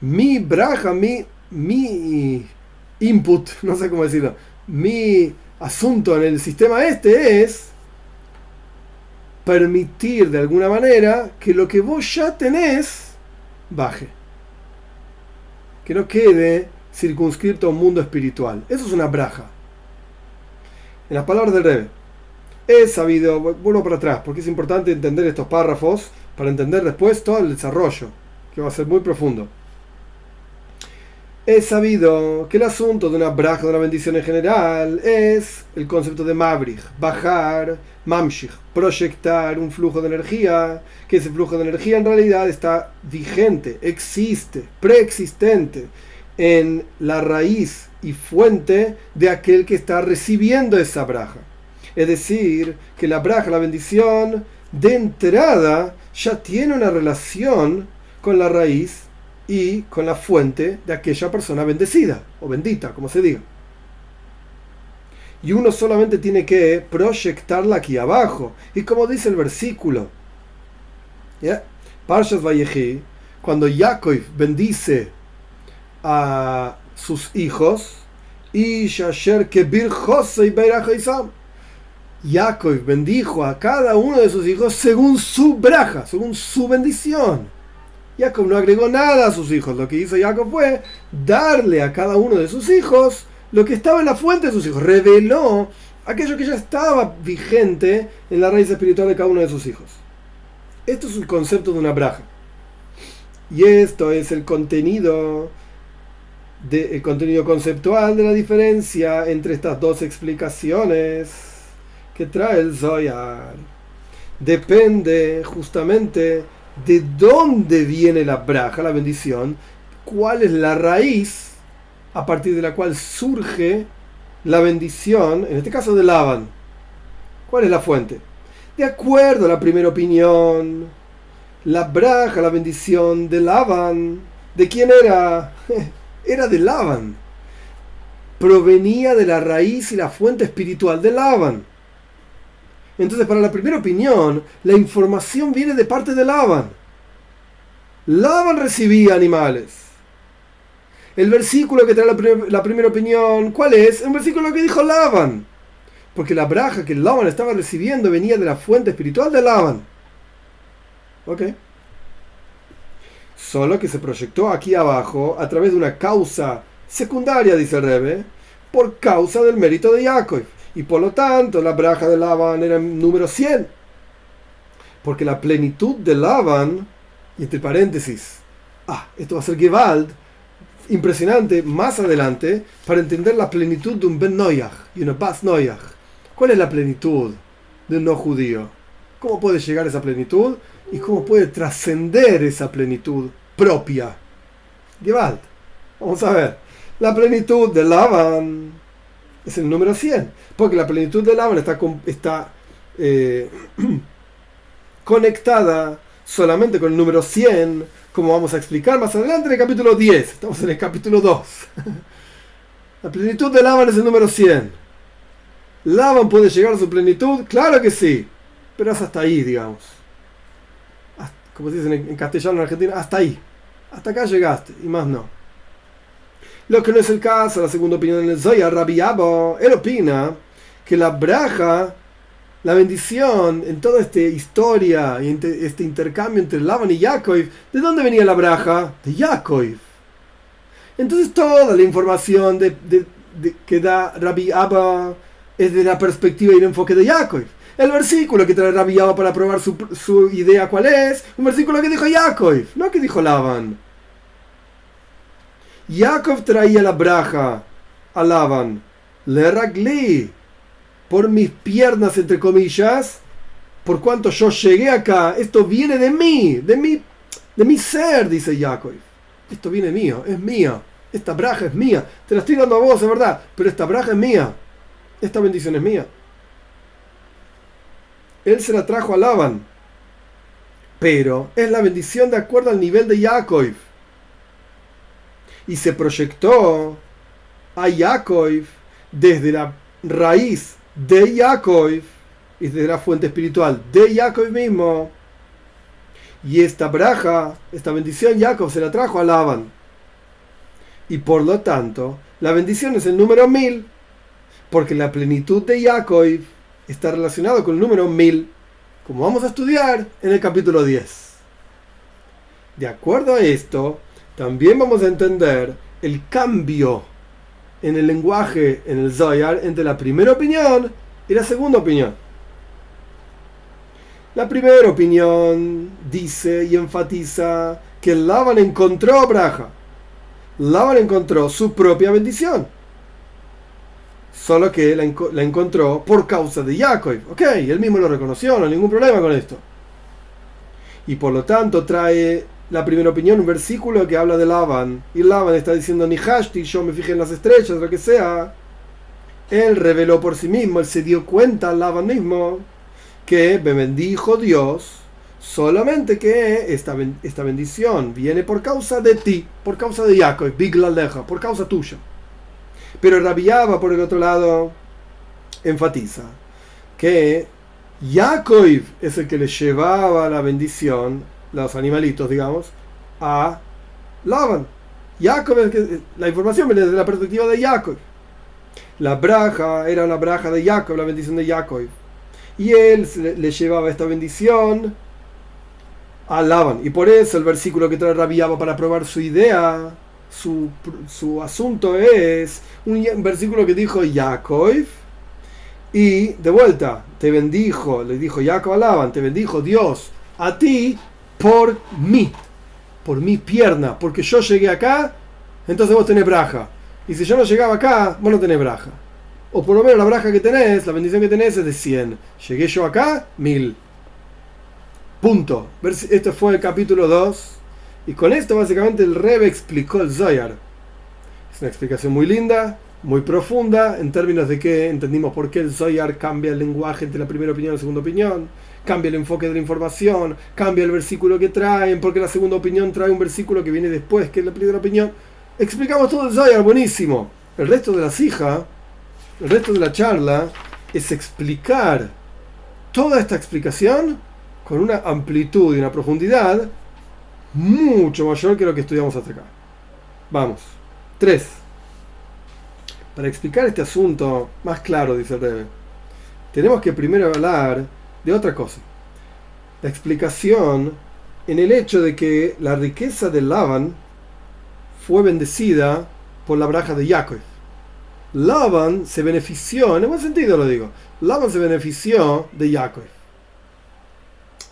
Mi braja, mi mi input, no sé cómo decirlo, mi asunto en el sistema este es permitir de alguna manera que lo que vos ya tenés baje. Que no quede circunscrito a un mundo espiritual. Eso es una braja. En las palabras del Rebe. He sabido, vuelvo para atrás, porque es importante entender estos párrafos para entender después todo el desarrollo, que va a ser muy profundo. He sabido que el asunto de una braja, de una bendición en general, es el concepto de mabrich, bajar, mamshich, proyectar un flujo de energía, que ese flujo de energía en realidad está vigente, existe, preexistente en la raíz y fuente de aquel que está recibiendo esa braja. Es decir, que la braja, la bendición, de entrada ya tiene una relación con la raíz y con la fuente de aquella persona bendecida o bendita, como se diga. Y uno solamente tiene que proyectarla aquí abajo. Y como dice el versículo, ¿ya? Parshas Valleji, cuando Jacob bendice a sus hijos, y Yasher Kebir y Jacob bendijo a cada uno de sus hijos según su braja, según su bendición. Jacob no agregó nada a sus hijos. Lo que hizo Jacob fue darle a cada uno de sus hijos lo que estaba en la fuente de sus hijos. Reveló aquello que ya estaba vigente en la raíz espiritual de cada uno de sus hijos. Esto es el concepto de una braja. Y esto es el contenido el contenido conceptual de la diferencia entre estas dos explicaciones que trae el Zoyar. Depende justamente de dónde viene la braja, la bendición, cuál es la raíz a partir de la cual surge la bendición, en este caso de Laban. ¿Cuál es la fuente? De acuerdo a la primera opinión, la braja, la bendición de Laban, ¿de quién era? Era de Laban. Provenía de la raíz y la fuente espiritual de Laban. Entonces, para la primera opinión, la información viene de parte de Laban. Laban recibía animales. El versículo que trae la, primera opinión, ¿cuál es? Un versículo que dijo Laban. Porque la braja que Laban estaba recibiendo venía de la fuente espiritual de Laban. ¿Ok? Solo que se proyectó aquí abajo a través de una causa secundaria, dice Rebe, por causa del mérito de Jacob y por lo tanto la braja de Laban era número 100. Porque la plenitud de Laban, y entre paréntesis, ah, esto va a ser Gewalt, impresionante más adelante, para entender la plenitud de un Ben Noyach y una Bas Noyach. ¿Cuál es la plenitud de un no judío? ¿Cómo puede llegar a esa plenitud? ¿Y cómo puede trascender esa plenitud propia? Gewalt. Vamos a ver. La plenitud de Laban es el número 100, porque la plenitud del está, está eh, conectada solamente con el número 100, como vamos a explicar más adelante en el capítulo 10. Estamos en el capítulo 2. La plenitud del Laban es el número 100. ¿Laban puede llegar a su plenitud? Claro que sí, pero es hasta ahí, digamos. Como se dice en castellano en Argentina, hasta ahí. Hasta acá llegaste, y más no. Lo que no es el caso, la segunda opinión del Zoya, Rabbi él opina que la braja, la bendición en toda esta historia y este intercambio entre Laban y Yaakov, ¿de dónde venía la braja? De Yaakov. Entonces toda la información que da Rabbi Abba es de la perspectiva y el enfoque de Yaakov. El versículo que trae Rabbi Abba para probar su, su, idea, ¿cuál es? Un versículo que dijo Yaakov, no que dijo Laban. Jacob traía la braja a Laban. Le raglí por mis piernas, entre comillas, por cuanto yo llegué acá. Esto viene de mí, de mi, de mi ser, dice Jacob. Esto viene mío, es mío. Esta braja es mía. Te la estoy dando a vos, es verdad. Pero esta braja es mía. Esta bendición es mía. Él se la trajo a Laban. Pero es la bendición de acuerdo al nivel de Jacob y se proyectó a Yaakov desde la raíz de Yaakov y desde la fuente espiritual de Yaakov mismo. Y esta braja, esta bendición, Jacob se la trajo a Laban. Y por lo tanto, la bendición es el número mil, porque la plenitud de Jacob está relacionado con el número mil, como vamos a estudiar en el capítulo 10. De acuerdo a esto, también vamos a entender el cambio en el lenguaje en el Zohar entre la primera opinión y la segunda opinión. La primera opinión dice y enfatiza que Laban encontró Braja. Laban encontró su propia bendición. Solo que la, encontró por causa de Jacob. Ok, él mismo lo reconoció, no hay ningún problema con esto. Y por lo tanto trae la primera opinión un versículo que habla de Laban. Y Laban está diciendo, ni hashti, yo me fijé en las estrellas, lo que sea. Él reveló por sí mismo, él se dio cuenta, Laban mismo, que me bendijo Dios solamente que esta, esta bendición viene por causa de ti, por causa de Jacob, Big Laleja, por causa tuya. Pero Rabiaba, por el otro lado, enfatiza que Jacob es el que le llevaba la bendición, los animalitos, digamos, a Laban. Jacob la información viene desde la perspectiva de Jacob. La braja era la braja de Jacob, la bendición de Jacob. Y él le llevaba esta bendición a Laban. Y por eso el versículo que trae Rabiaba para probar su idea su, asunto es un, versículo que dijo Jacob y de vuelta te bendijo, le dijo Jacob alaban, te bendijo Dios a ti por mí, por mi pierna, porque yo llegué acá, entonces vos tenés braja. Y si yo no llegaba acá, vos no tenés braja. O por lo menos la braja que tenés, la bendición que tenés es de 100. Llegué yo acá, 1000. Punto. Este fue el capítulo 2 y con esto básicamente el Rebe explicó el Zoyar. Es una explicación muy linda, muy profunda, en términos de que entendimos por qué el Zoyar cambia el lenguaje entre la primera opinión y la segunda opinión, cambia el enfoque de la información, cambia el versículo que traen, porque la segunda opinión trae un versículo que viene después, que es la primera opinión. Explicamos todo el Zoyar, buenísimo. El resto de la hija, el resto de la charla, es explicar toda esta explicación con una amplitud y una profundidad mucho mayor que lo que estudiamos hasta acá. Vamos. 3. Para explicar este asunto más claro, dice el Rebe, tenemos que primero hablar de otra cosa. La explicación en el hecho de que la riqueza de Laban fue bendecida por la braja de Jacob. Laban se benefició, en el buen sentido lo digo, Laban se benefició de Jacob.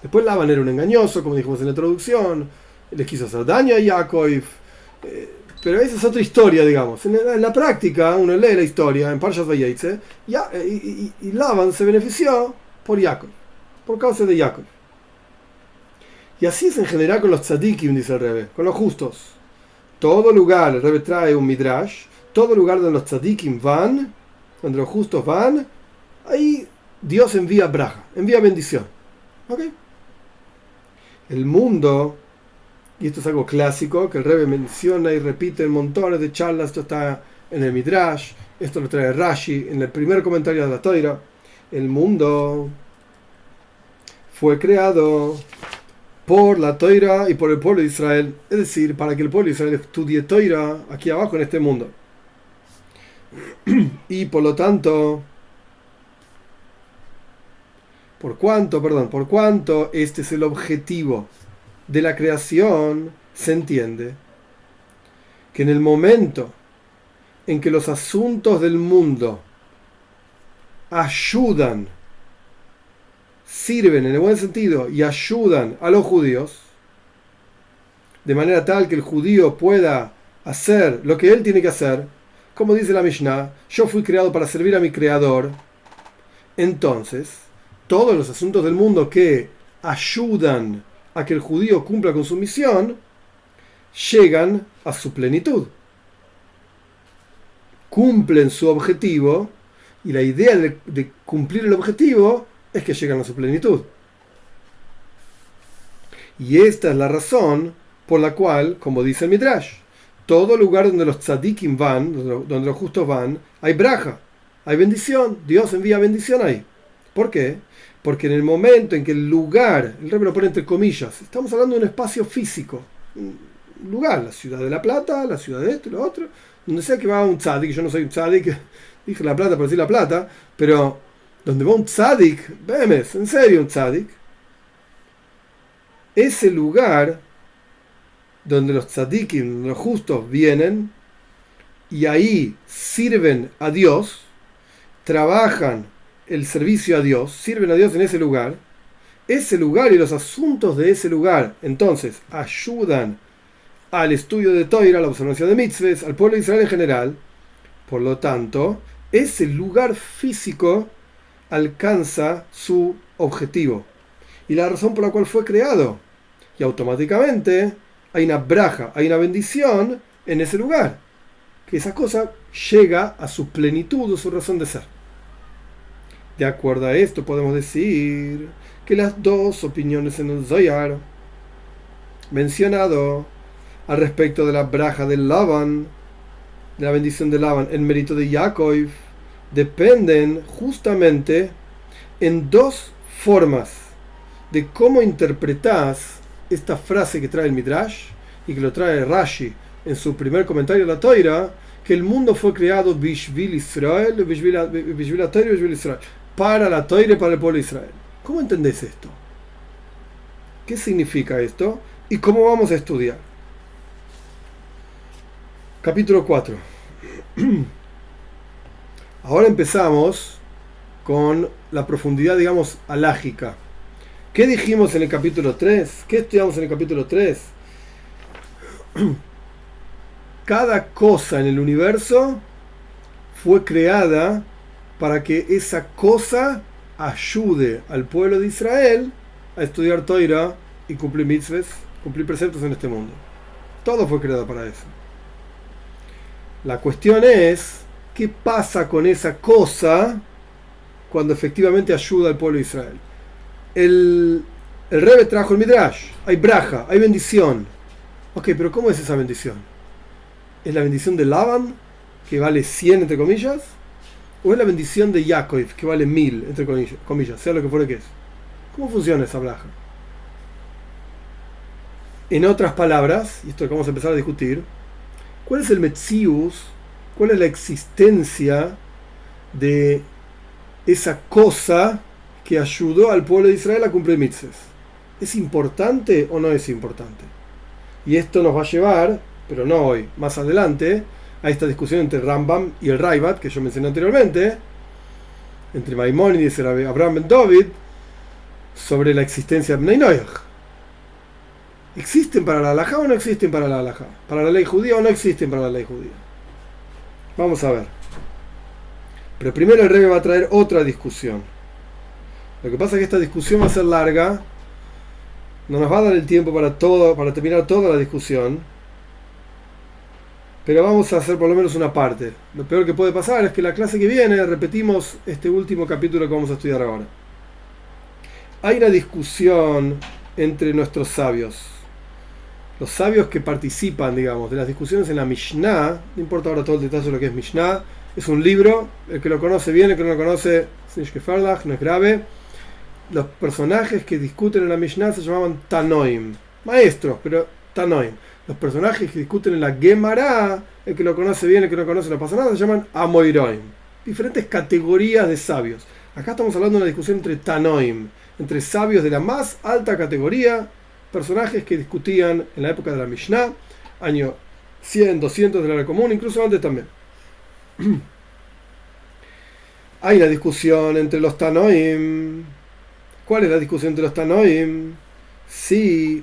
Después Laban era un engañoso, como dijimos en la introducción, le quiso hacer daño a Jacob. Eh, pero esa es otra historia, digamos. En la, práctica, uno lee la historia en Parshas Vayetze y, y, y, Laban se benefició por Jacob, por causa de Jacob. Y así es en general con los tzadikim, dice el Rebe, con los justos. Todo lugar, el Rebe trae un midrash, todo lugar donde los tzadikim van, donde los justos van, ahí Dios envía braja, envía bendición. ¿Ok? El mundo y esto es algo clásico que el Rebbe menciona y repite en montones de charlas, esto está en el Midrash, esto lo trae Rashi en el primer comentario de la Toira, el mundo fue creado por la Toira y por el pueblo de Israel, es decir, para que el pueblo de Israel estudie Toira aquí abajo en este mundo. Y por lo tanto, por cuanto, perdón, por cuanto este es el objetivo de la creación se entiende que en el momento en que los asuntos del mundo ayudan, sirven en el buen sentido y ayudan a los judíos, de manera tal que el judío pueda hacer lo que él tiene que hacer, como dice la Mishnah, yo fui creado para servir a mi creador, entonces todos los asuntos del mundo que ayudan a que el judío cumpla con su misión, llegan a su plenitud. Cumplen su objetivo y la idea de, cumplir el objetivo es que llegan a su plenitud. Y esta es la razón por la cual, como dice el Midrash, todo lugar donde los tzadikim van, donde los justos van, hay braja, hay bendición. Dios envía bendición ahí. ¿Por qué? Porque en el momento en que el lugar, el rey lo pone entre comillas, estamos hablando de un espacio físico, lugar, la ciudad de La Plata, la ciudad de esto lo otro, donde sea que va un tzadik, yo no soy un tzadik, dije La Plata por decir La Plata, pero donde va un tzadik, vemes, en serio un tzadik, ese lugar donde los tzadikim, los justos, vienen y ahí sirven a Dios, trabajan el servicio a Dios, sirven a Dios en ese lugar, ese lugar y los asuntos de ese lugar, entonces, ayudan al estudio de Toira, a la observancia de mitzvahs, al pueblo de Israel en general. Por lo tanto, ese lugar físico alcanza su objetivo y la razón por la cual fue creado. Y automáticamente hay una braja, hay una bendición en ese lugar. Que esa cosa llega a su plenitud o su razón de ser. De acuerdo a esto podemos decir que las dos opiniones en el Zoyar mencionado al respecto de la braja del Laban, de la bendición de Laban en mérito de Yaakov, dependen justamente en dos formas de cómo interpretas esta frase que trae el Midrash y que lo trae Rashi en su primer comentario de la Toira, que el mundo fue creado Bishvil Israel, Israel, para la Toira y para el pueblo de Israel. ¿Cómo entendés esto? ¿Qué significa esto? ¿Y cómo vamos a estudiar? Capítulo 4. Ahora empezamos con la profundidad, digamos, alágica. ¿Qué dijimos en el capítulo 3? ¿Qué estudiamos en el capítulo 3? Cada cosa en el universo fue creada para que esa cosa ayude al pueblo de Israel a estudiar Toira y cumplir mitzvahs, cumplir preceptos en este mundo. Todo fue creado para eso. La cuestión es, ¿qué pasa con esa cosa cuando efectivamente ayuda al pueblo de Israel? El, el Rebbe trajo el Midrash, hay braja, hay bendición. Ok, pero ¿cómo es esa bendición? ¿Es la bendición de Laban, que vale 100 entre comillas? ¿O es la bendición de Yaakov, que vale mil, entre comillas, sea lo que fuera que es? ¿Cómo funciona esa braja? En otras palabras, y esto es que vamos a empezar a discutir, ¿cuál es el Metzius? ¿Cuál es la existencia de esa cosa que ayudó al pueblo de Israel a cumplir mitzvahs? ¿Es importante o no es importante? Y esto nos va a llevar, pero no hoy, más adelante, a esta discusión entre Rambam y el Raibat, que yo mencioné anteriormente, entre Maimonides y Abraham Ben David, sobre la existencia de Bnei ¿Existen para la halajá o no existen para la halajá? ¿Para la ley judía o no existen para la ley judía? Vamos a ver. Pero primero el rey va a traer otra discusión. Lo que pasa es que esta discusión va a ser larga. No nos va a dar el tiempo para todo, para terminar toda la discusión pero vamos a hacer por lo menos una parte. Lo peor que puede pasar es que la clase que viene repetimos este último capítulo que vamos a estudiar ahora. Hay una discusión entre nuestros sabios. Los sabios que participan, digamos, de las discusiones en la Mishnah, no importa ahora todo el detalle de lo que es Mishnah, es un libro, el que lo conoce bien, el que no lo conoce, no es grave. Los personajes que discuten en la Mishnah se llamaban Tanoim, maestros, pero Tanoim los personajes que discuten en la Gemara, el que lo conoce bien, el que no conoce no pasa nada, se llaman Amoiroim. Diferentes categorías de sabios. Acá estamos hablando de una discusión entre Tanoim, entre sabios de la más alta categoría, personajes que discutían en la época de la Mishnah, año 100, 200 de la era común, incluso antes también. Hay una discusión entre los Tanoim. ¿Cuál es la discusión entre los Tanoim? Si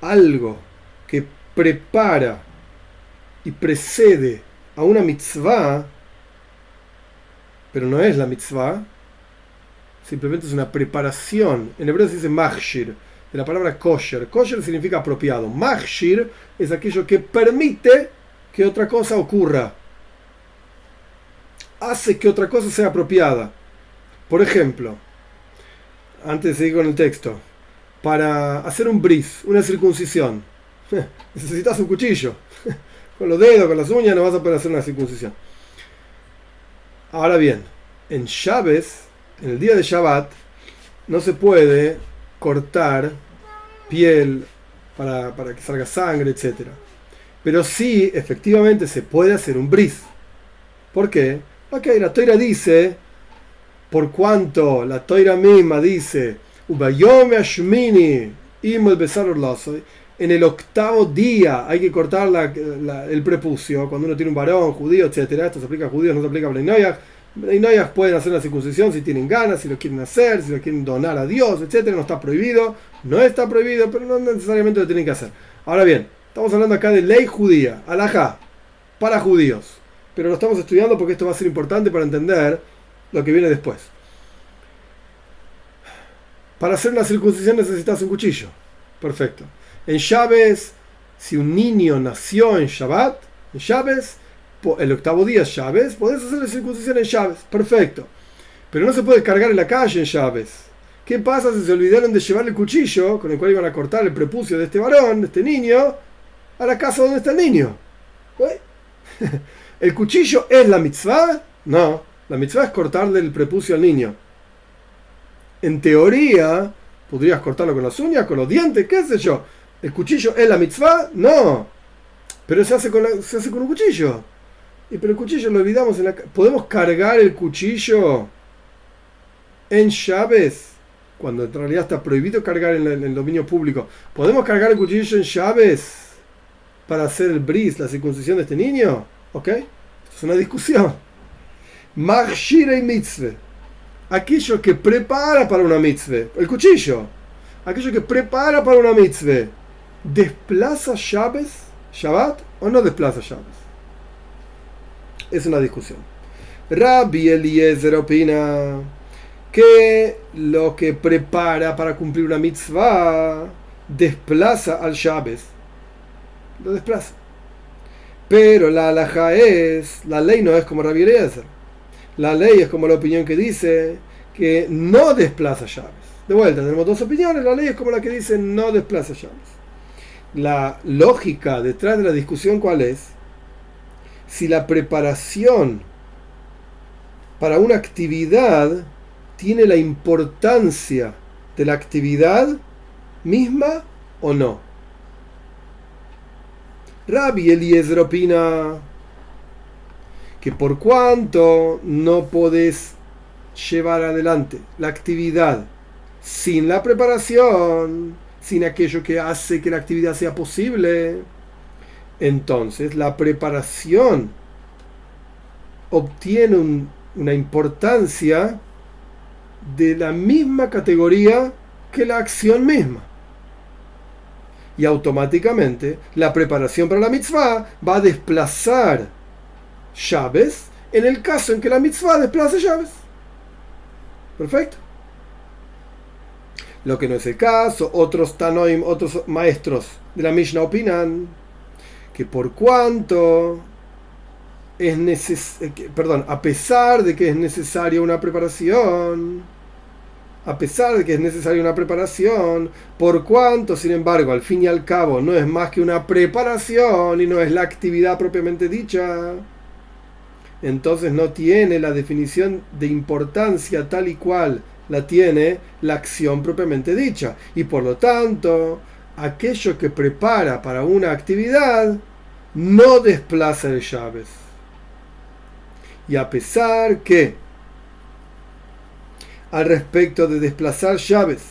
algo que prepara y precede a una mitzvah, pero no es la mitzvah, simplemente es una preparación. En hebreo se dice machshir, de la palabra kosher. Kosher significa apropiado. Machshir es aquello que permite que otra cosa ocurra. Hace que otra cosa sea apropiada. Por ejemplo, antes de seguir con el texto, para hacer un bris, una circuncisión, necesitas un cuchillo. con los dedos, con las uñas, no vas a poder hacer una circuncisión. Ahora bien, en Shabbat, en el día de Shabbat, no se puede cortar piel para, para que salga sangre, etc. Pero sí, efectivamente, se puede hacer un bris. ¿Por qué? Ok, la toira dice, por cuanto la toira misma dice, en el octavo día hay que cortar el prepucio, cuando uno tiene un varón, judío, etc. Esto se aplica a judíos, no se aplica a Bleinoyach. Bleinoyach pueden hacer la circuncisión si tienen ganas, si lo quieren hacer, si lo quieren donar a Dios, etc. No está prohibido, no está prohibido, pero no necesariamente lo tienen que hacer. Ahora bien, estamos hablando acá de ley judía, alajá, para judíos. Pero lo estamos estudiando porque esto va a ser importante para entender lo que viene después. Para hacer una circuncisión necesitas un cuchillo. Perfecto. En Chávez, si un niño nació en Shabbat, en Chávez, el octavo día es Chávez, podés hacer la circuncisión en Chávez. Perfecto. Pero no se puede cargar en la calle en Chávez. ¿Qué pasa si se olvidaron de llevar el cuchillo con el cual iban a cortar el prepucio de este varón, de este niño, a la casa donde está el niño? ¿El cuchillo es la mitzvah? No, la mitzvah es cortarle el prepucio al niño. En teoría, podrías cortarlo con las uñas, con los dientes, qué sé yo. ¿El cuchillo es la mitzvah? No. Pero se hace con, se hace con un cuchillo. Y pero el cuchillo lo olvidamos en la ¿Podemos cargar el cuchillo en llaves? Cuando en realidad está prohibido cargar en, el dominio público. ¿Podemos cargar el cuchillo en llaves para hacer el bris, la circuncisión de este niño? ¿Ok? Es una discusión. Magshira y mitzvah. Aquello que prepara para una mitzvah. El cuchillo. Aquello que prepara para una mitzvah. ¿Desplaza llaves, Shabbat o no desplaza llaves? Es una discusión. Rabbi Eliezer opina que lo que prepara para cumplir una mitzvah desplaza al llaves. Lo desplaza. Pero la alhaja es, la ley no es como Rabbi Eliezer. La ley es como la opinión que dice que no desplaza llaves. De vuelta, tenemos dos opiniones. La ley es como la que dice no desplaza llaves la lógica detrás de la discusión cuál es, si la preparación para una actividad tiene la importancia de la actividad misma o no. Rabbi Eliezer opina que por cuanto no podés llevar adelante la actividad sin la preparación, sin aquello que hace que la actividad sea posible, entonces la preparación obtiene una importancia de la misma categoría que la acción misma. Y automáticamente la preparación para la mitzvah va a desplazar llaves en el caso en que la mitzvah desplace llaves. Perfecto lo que no es el caso. Otros Tanoim, otros maestros de la Mishnah opinan que por cuanto es necesario, eh, perdón, a pesar de que es necesaria una preparación, a pesar de que es necesaria una preparación, por cuanto, sin embargo, al fin y al cabo no es más que una preparación y no es la actividad propiamente dicha, entonces no tiene la definición de importancia tal y cual la tiene la acción propiamente dicha. Y por lo tanto, aquello que prepara para una actividad no desplaza el llaves. Y a pesar que, al respecto de desplazar llaves,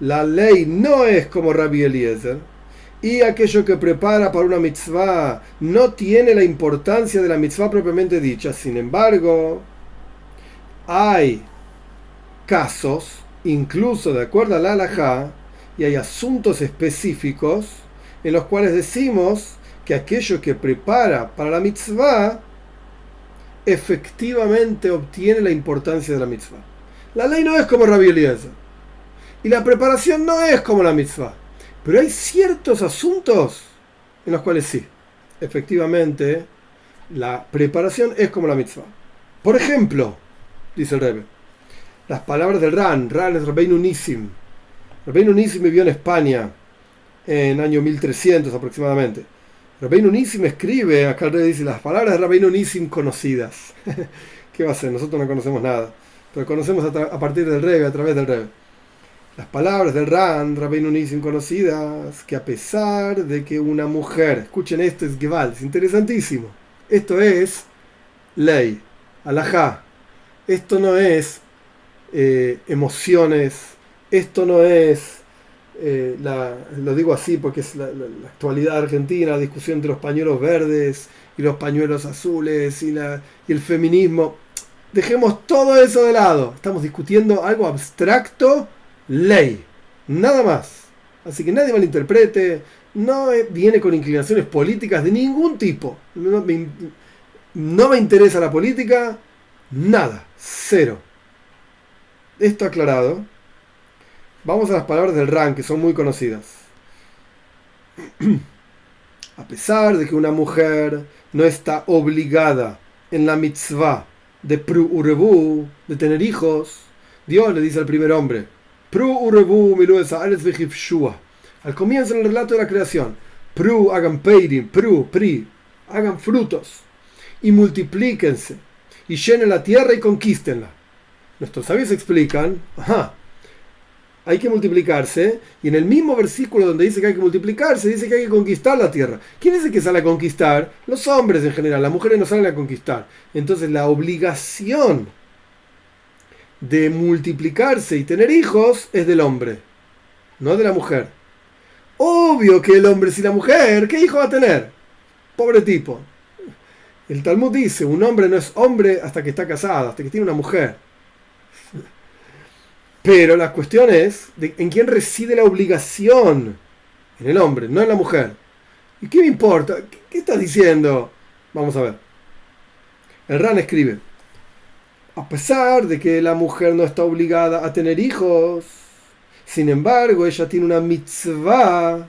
la ley no es como Rabbi Eliezer, y aquello que prepara para una mitzvah no tiene la importancia de la mitzvah propiamente dicha. Sin embargo, hay casos, incluso de acuerdo al alajá, y hay asuntos específicos en los cuales decimos que aquello que prepara para la mitzvah efectivamente obtiene la importancia de la mitzvah. La ley no es como Rabbi Eliezer. Y la preparación no es como la mitzvah. Pero hay ciertos asuntos en los cuales sí. Efectivamente, la preparación es como la mitzvah. Por ejemplo, dice el Rebbe, las palabras del Ran. Ran es Rabbeinu Nissim. Rabbeinu Nissim vivió en España en año 1300 aproximadamente. Rabbeinu Nissim escribe, acá el rey dice, las palabras de Rabbeinu Nissim conocidas. ¿Qué va a ser? Nosotros no conocemos nada, pero conocemos a, partir del rey, a través del rey. Las palabras del Ran, Rabbeinu Nisim conocidas, que a pesar de que una mujer, escuchen esto, es Geval, es interesantísimo. Esto es ley, alajá. Esto no es eh, emociones, esto no es, eh, lo digo así porque es la, actualidad argentina, la discusión de los pañuelos verdes y los pañuelos azules y, la, y el feminismo. Dejemos todo eso de lado. Estamos discutiendo algo abstracto, ley. Nada más. Así que nadie malinterprete. No viene con inclinaciones políticas de ningún tipo. No me interesa la política. Nada. Cero. Esto aclarado. Vamos a las palabras del RAN, que son muy conocidas. a pesar de que una mujer no está obligada en la mitzvah de pru urebu, de tener hijos, Dios le dice al primer hombre, pru urebu al comienzo en el relato de la creación, pru hagan peirim, pru, pri, hagan frutos y multiplíquense y llenen la tierra y conquístenla. Nuestros sabios explican, ajá, hay que multiplicarse, y en el mismo versículo donde dice que hay que multiplicarse, dice que hay que conquistar la tierra. ¿Quién es el que sale a conquistar? Los hombres en general, las mujeres no salen a conquistar. Entonces la obligación de multiplicarse y tener hijos es del hombre, no de la mujer. Obvio que el hombre sin la mujer, ¿qué hijo va a tener? Pobre tipo. El Talmud dice, un hombre no es hombre hasta que está casado, hasta que tiene una mujer. Pero la cuestión es en quién reside la obligación. En el hombre, no en la mujer. ¿Y qué me importa? ¿Qué, estás diciendo? Vamos a ver. El RAN escribe, a pesar de que la mujer no está obligada a tener hijos, sin embargo, ella tiene una mitzvah.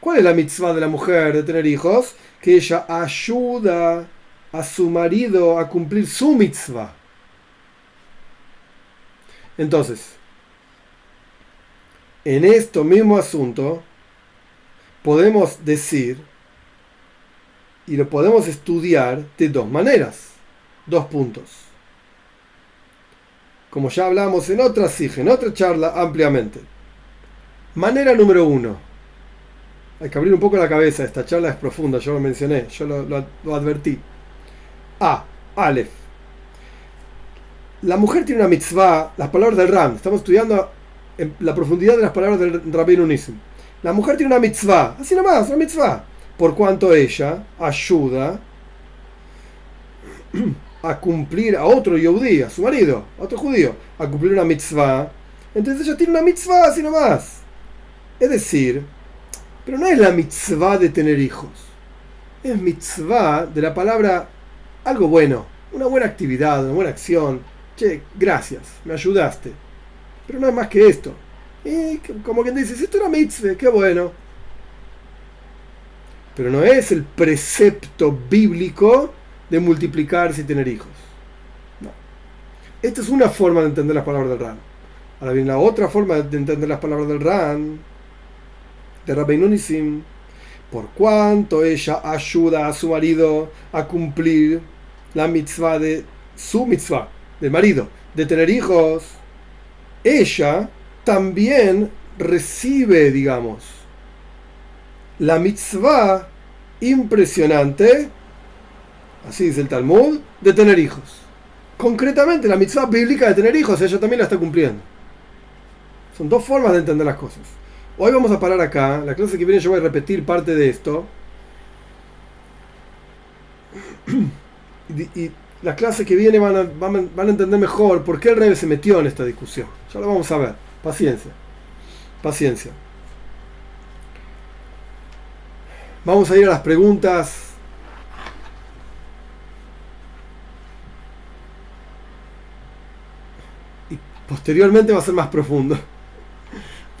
¿Cuál es la mitzvah de la mujer de tener hijos? Que ella ayuda a su marido a cumplir su mitzvah. Entonces, en este mismo asunto, podemos decir y lo podemos estudiar de dos maneras, dos puntos. Como ya hablamos en otra SIG, en otra charla ampliamente. Manera número uno. Hay que abrir un poco la cabeza, esta charla es profunda, yo lo mencioné, yo lo, lo advertí. A. Aleph la mujer tiene una mitzvah, las palabras del Ram, estamos estudiando la profundidad de las palabras del Rabbi Nunism. La mujer tiene una mitzvah, así nomás, una mitzvah, por cuanto ella ayuda a cumplir a otro yudí, a su marido, a otro judío, a cumplir una mitzvah, entonces ella tiene una mitzvah así nomás. Es decir, pero no es la mitzvah de tener hijos, es mitzvah de la palabra algo bueno, una buena actividad, una buena acción, che, gracias, me ayudaste. Pero no es más que esto. Y como quien dice, esto era mitzvah, qué bueno. Pero no es el precepto bíblico de multiplicarse y tener hijos. No. Esta es una forma de entender las palabras del Ran. Ahora bien, la otra forma de entender las palabras del Ran, de Rabbi Nunisim, por cuanto ella ayuda a su marido a cumplir la mitzvah de su mitzvah, del marido, de tener hijos, ella también recibe, digamos, la mitzvah impresionante, así dice el Talmud, de tener hijos. Concretamente, la mitzvah bíblica de tener hijos, ella también la está cumpliendo. Son dos formas de entender las cosas. Hoy vamos a parar acá. La clase que viene yo voy a repetir parte de esto. y, la clase que viene van a, van a, entender mejor por qué el rey se metió en esta discusión. Ya lo vamos a ver. Paciencia. Paciencia. Vamos a ir a las preguntas. Y posteriormente va a ser más profundo.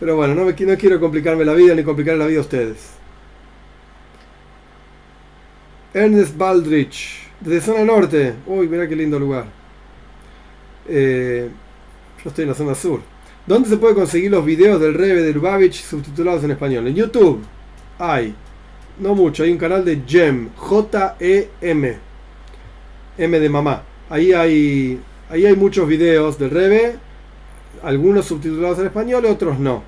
Pero bueno, no, me, no quiero complicarme la vida ni complicar la vida a ustedes. Ernest Baldrich desde zona norte. Uy, mira qué lindo lugar. Eh, yo estoy en la zona sur. ¿Dónde se puede conseguir los videos del Rebe de Lubavitch subtitulados en español? En YouTube. Hay. No mucho. Hay un canal de GEM. J-E-M. M de mamá. Ahí hay, ahí hay muchos videos del Rebe algunos subtitulados en español otros no.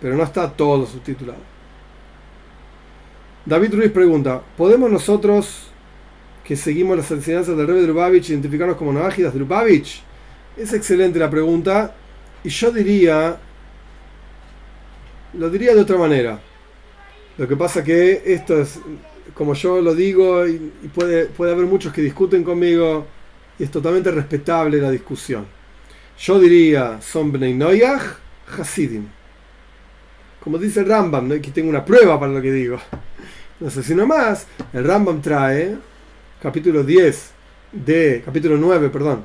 Pero no está todo subtitulado. David Ruiz pregunta, ¿podemos nosotros que seguimos las enseñanzas del rey de Lubavitch identificarnos como navágidas de Lubavitch? Es excelente la pregunta y yo diría, lo diría de otra manera. Lo que pasa que esto es, como yo lo digo, y, puede, puede haber muchos que discuten conmigo, y es totalmente respetable la discusión. Yo diría, son Bnei Noyach, Hasidim. Como dice el Rambam, aquí tengo una prueba para lo que digo. No sé si no más, el Rambam trae, capítulo 10, de, capítulo 9, perdón,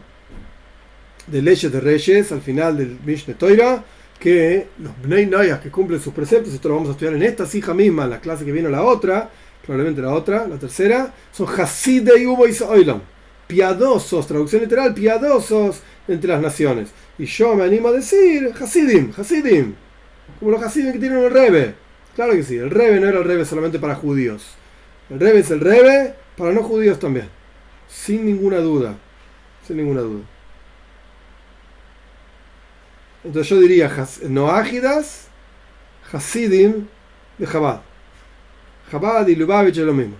de Leyes de Reyes, al final del Mishneh Toira, que los Bnei Noyas que cumplen sus preceptos, esto lo vamos a estudiar en esta hija misma, en la clase que viene la otra, probablemente la otra, la tercera, son Hasidei Ubo Oilam, piadosos, traducción literal, piadosos entre las naciones. Y yo me animo a decir Hasidim, Hasidim, como los Hasidim que tienen el Rebe. Claro que sí, el Rebe no era el Rebe solamente para judíos. El Rebe es el Rebe para no judíos también. Sin ninguna duda. Sin ninguna duda. Entonces yo diría Noágidas, Hasidim de Chabad. Chabad y Lubavitch es lo mismo.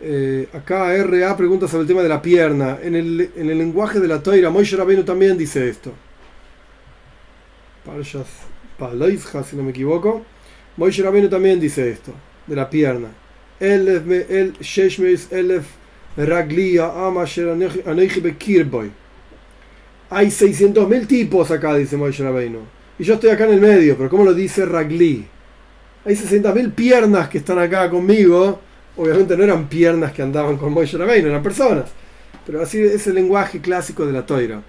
Eh, acá RA pregunta sobre el tema de la pierna. En el, en el lenguaje de la Toira, Moishe Rabbeinu también dice esto. Parshas Si no me equivoco. Moishe Rabbeinu también dice esto, de la pierna. Elef el Sheshmeis Elef Raglia Ama Kirboy hay 600.000 tipos acá, dice Moishe Rabbeinu. Y yo estoy acá en el medio, pero ¿cómo lo dice Ragli? Hay 60.000 piernas que están acá conmigo. Obviamente no eran piernas que andaban con Moishe Rabbeinu, eran personas. Pero así es el lenguaje clásico de la toira.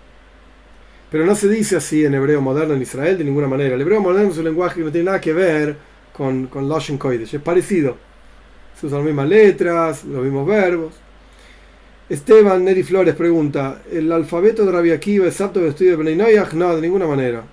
Pero no se dice así en hebreo moderno en Israel de ninguna manera. El hebreo moderno es un lenguaje que no tiene nada que ver con, con Loshen Kodesh. Es parecido. Se usan las mismas letras, los mismos verbos. Esteban Neri Flores pregunta, ¿el alfabeto de Rabia Akiva es apto de estudio de Bnei No, de ninguna manera.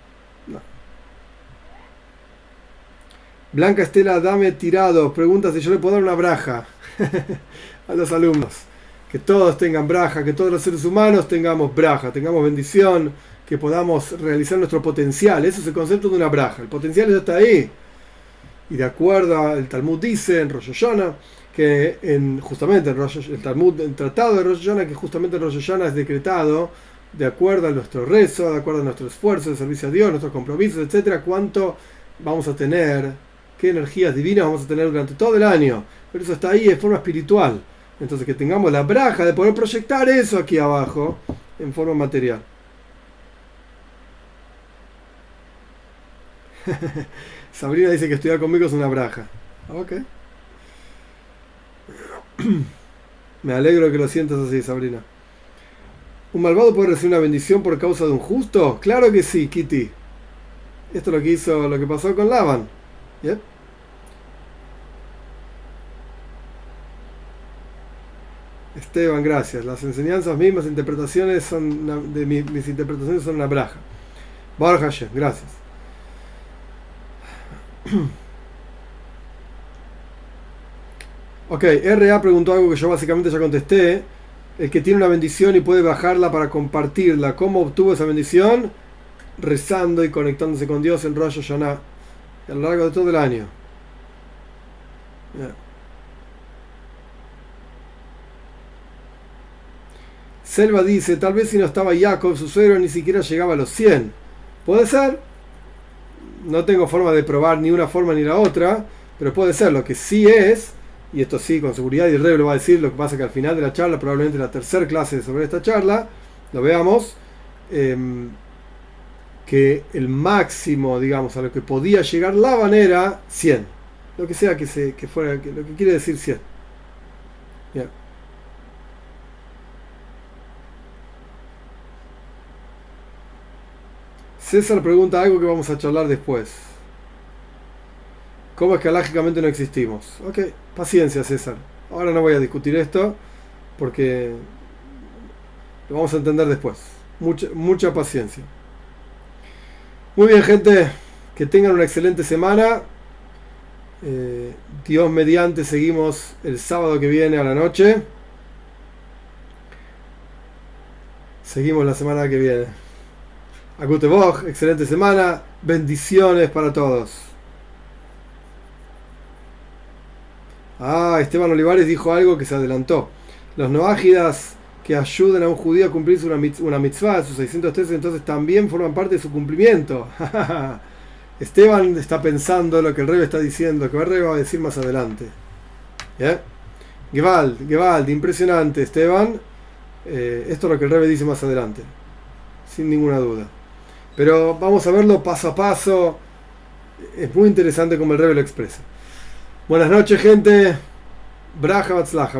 Blanca Estela Dame Tirado pregunta si yo le puedo dar una braja a los alumnos. Que todos tengan braja, que todos los seres humanos tengamos braja, tengamos bendición, que podamos realizar nuestro potencial. Eso es el concepto de una braja. El potencial está ahí. Y de acuerdo al Talmud dice en Rosh Hashanah, que en, justamente en el Talmud, el tratado de Rosh Hashanah, que justamente en Rosh Hashanah es decretado de acuerdo a nuestro rezo, de acuerdo a nuestro esfuerzo de servicio a Dios, nuestros compromisos, etcétera, cuánto vamos a tener, qué energías divinas vamos a tener durante todo el año. Pero eso está ahí de forma espiritual. Entonces que tengamos la braja de poder proyectar eso aquí abajo en forma material. Sabrina dice que estudiar conmigo es una braja. Ok. Me alegro que lo sientas así, Sabrina. ¿Un malvado puede recibir una bendición por causa de un justo? Claro que sí, Kitty. Esto es lo que hizo, lo que pasó con Lavan. Esteban, gracias. Las enseñanzas mismas, interpretaciones son de mis, interpretaciones son una braja. Baruch gracias. Ok, RA preguntó algo que yo básicamente ya contesté. El que tiene una bendición y puede bajarla para compartirla. ¿Cómo obtuvo esa bendición? Rezando y conectándose con Dios en Rosh Hashanah a lo largo de todo el año. Selva dice, tal vez si no estaba Jacob, su suegro ni siquiera llegaba a los 100. Puede ser. No tengo forma de probar ni una forma ni la otra, pero puede ser. Lo que sí es y esto sí, con seguridad, y el rey lo va a decir, lo que pasa que al final de la charla, probablemente la tercera clase sobre esta charla, lo veamos, em, que el máximo, digamos, a lo que podía llegar la era 100. Lo que sea que, se, que fuera, lo que quiere decir 100. César pregunta algo que vamos a charlar después. ¿Cómo es que lógicamente no existimos? Ok, paciencia César. Ahora no voy a discutir esto porque lo vamos a entender después. Mucha, mucha paciencia. Muy bien gente, que tengan una excelente semana. Eh, Dios mediante, seguimos el sábado que viene a la noche. Seguimos la semana que viene. Agute Bog, excelente semana. Bendiciones para todos. Ah, Esteban Olivares dijo algo que se adelantó. Los noágidas que ayuden a un judío a cumplir una, mitzvah, sus 613, entonces también forman parte de su cumplimiento. Esteban está pensando lo que el rey está diciendo, que el rey va a decir más adelante. ¿Ya? Gewalt, Gewalt, impresionante, Esteban. Eh, esto es lo que el rey dice más adelante, sin ninguna duda. Pero vamos a verlo paso a paso. Es muy interesante como el rey lo expresa. Buenas noches, gente. Braja Batzlaja.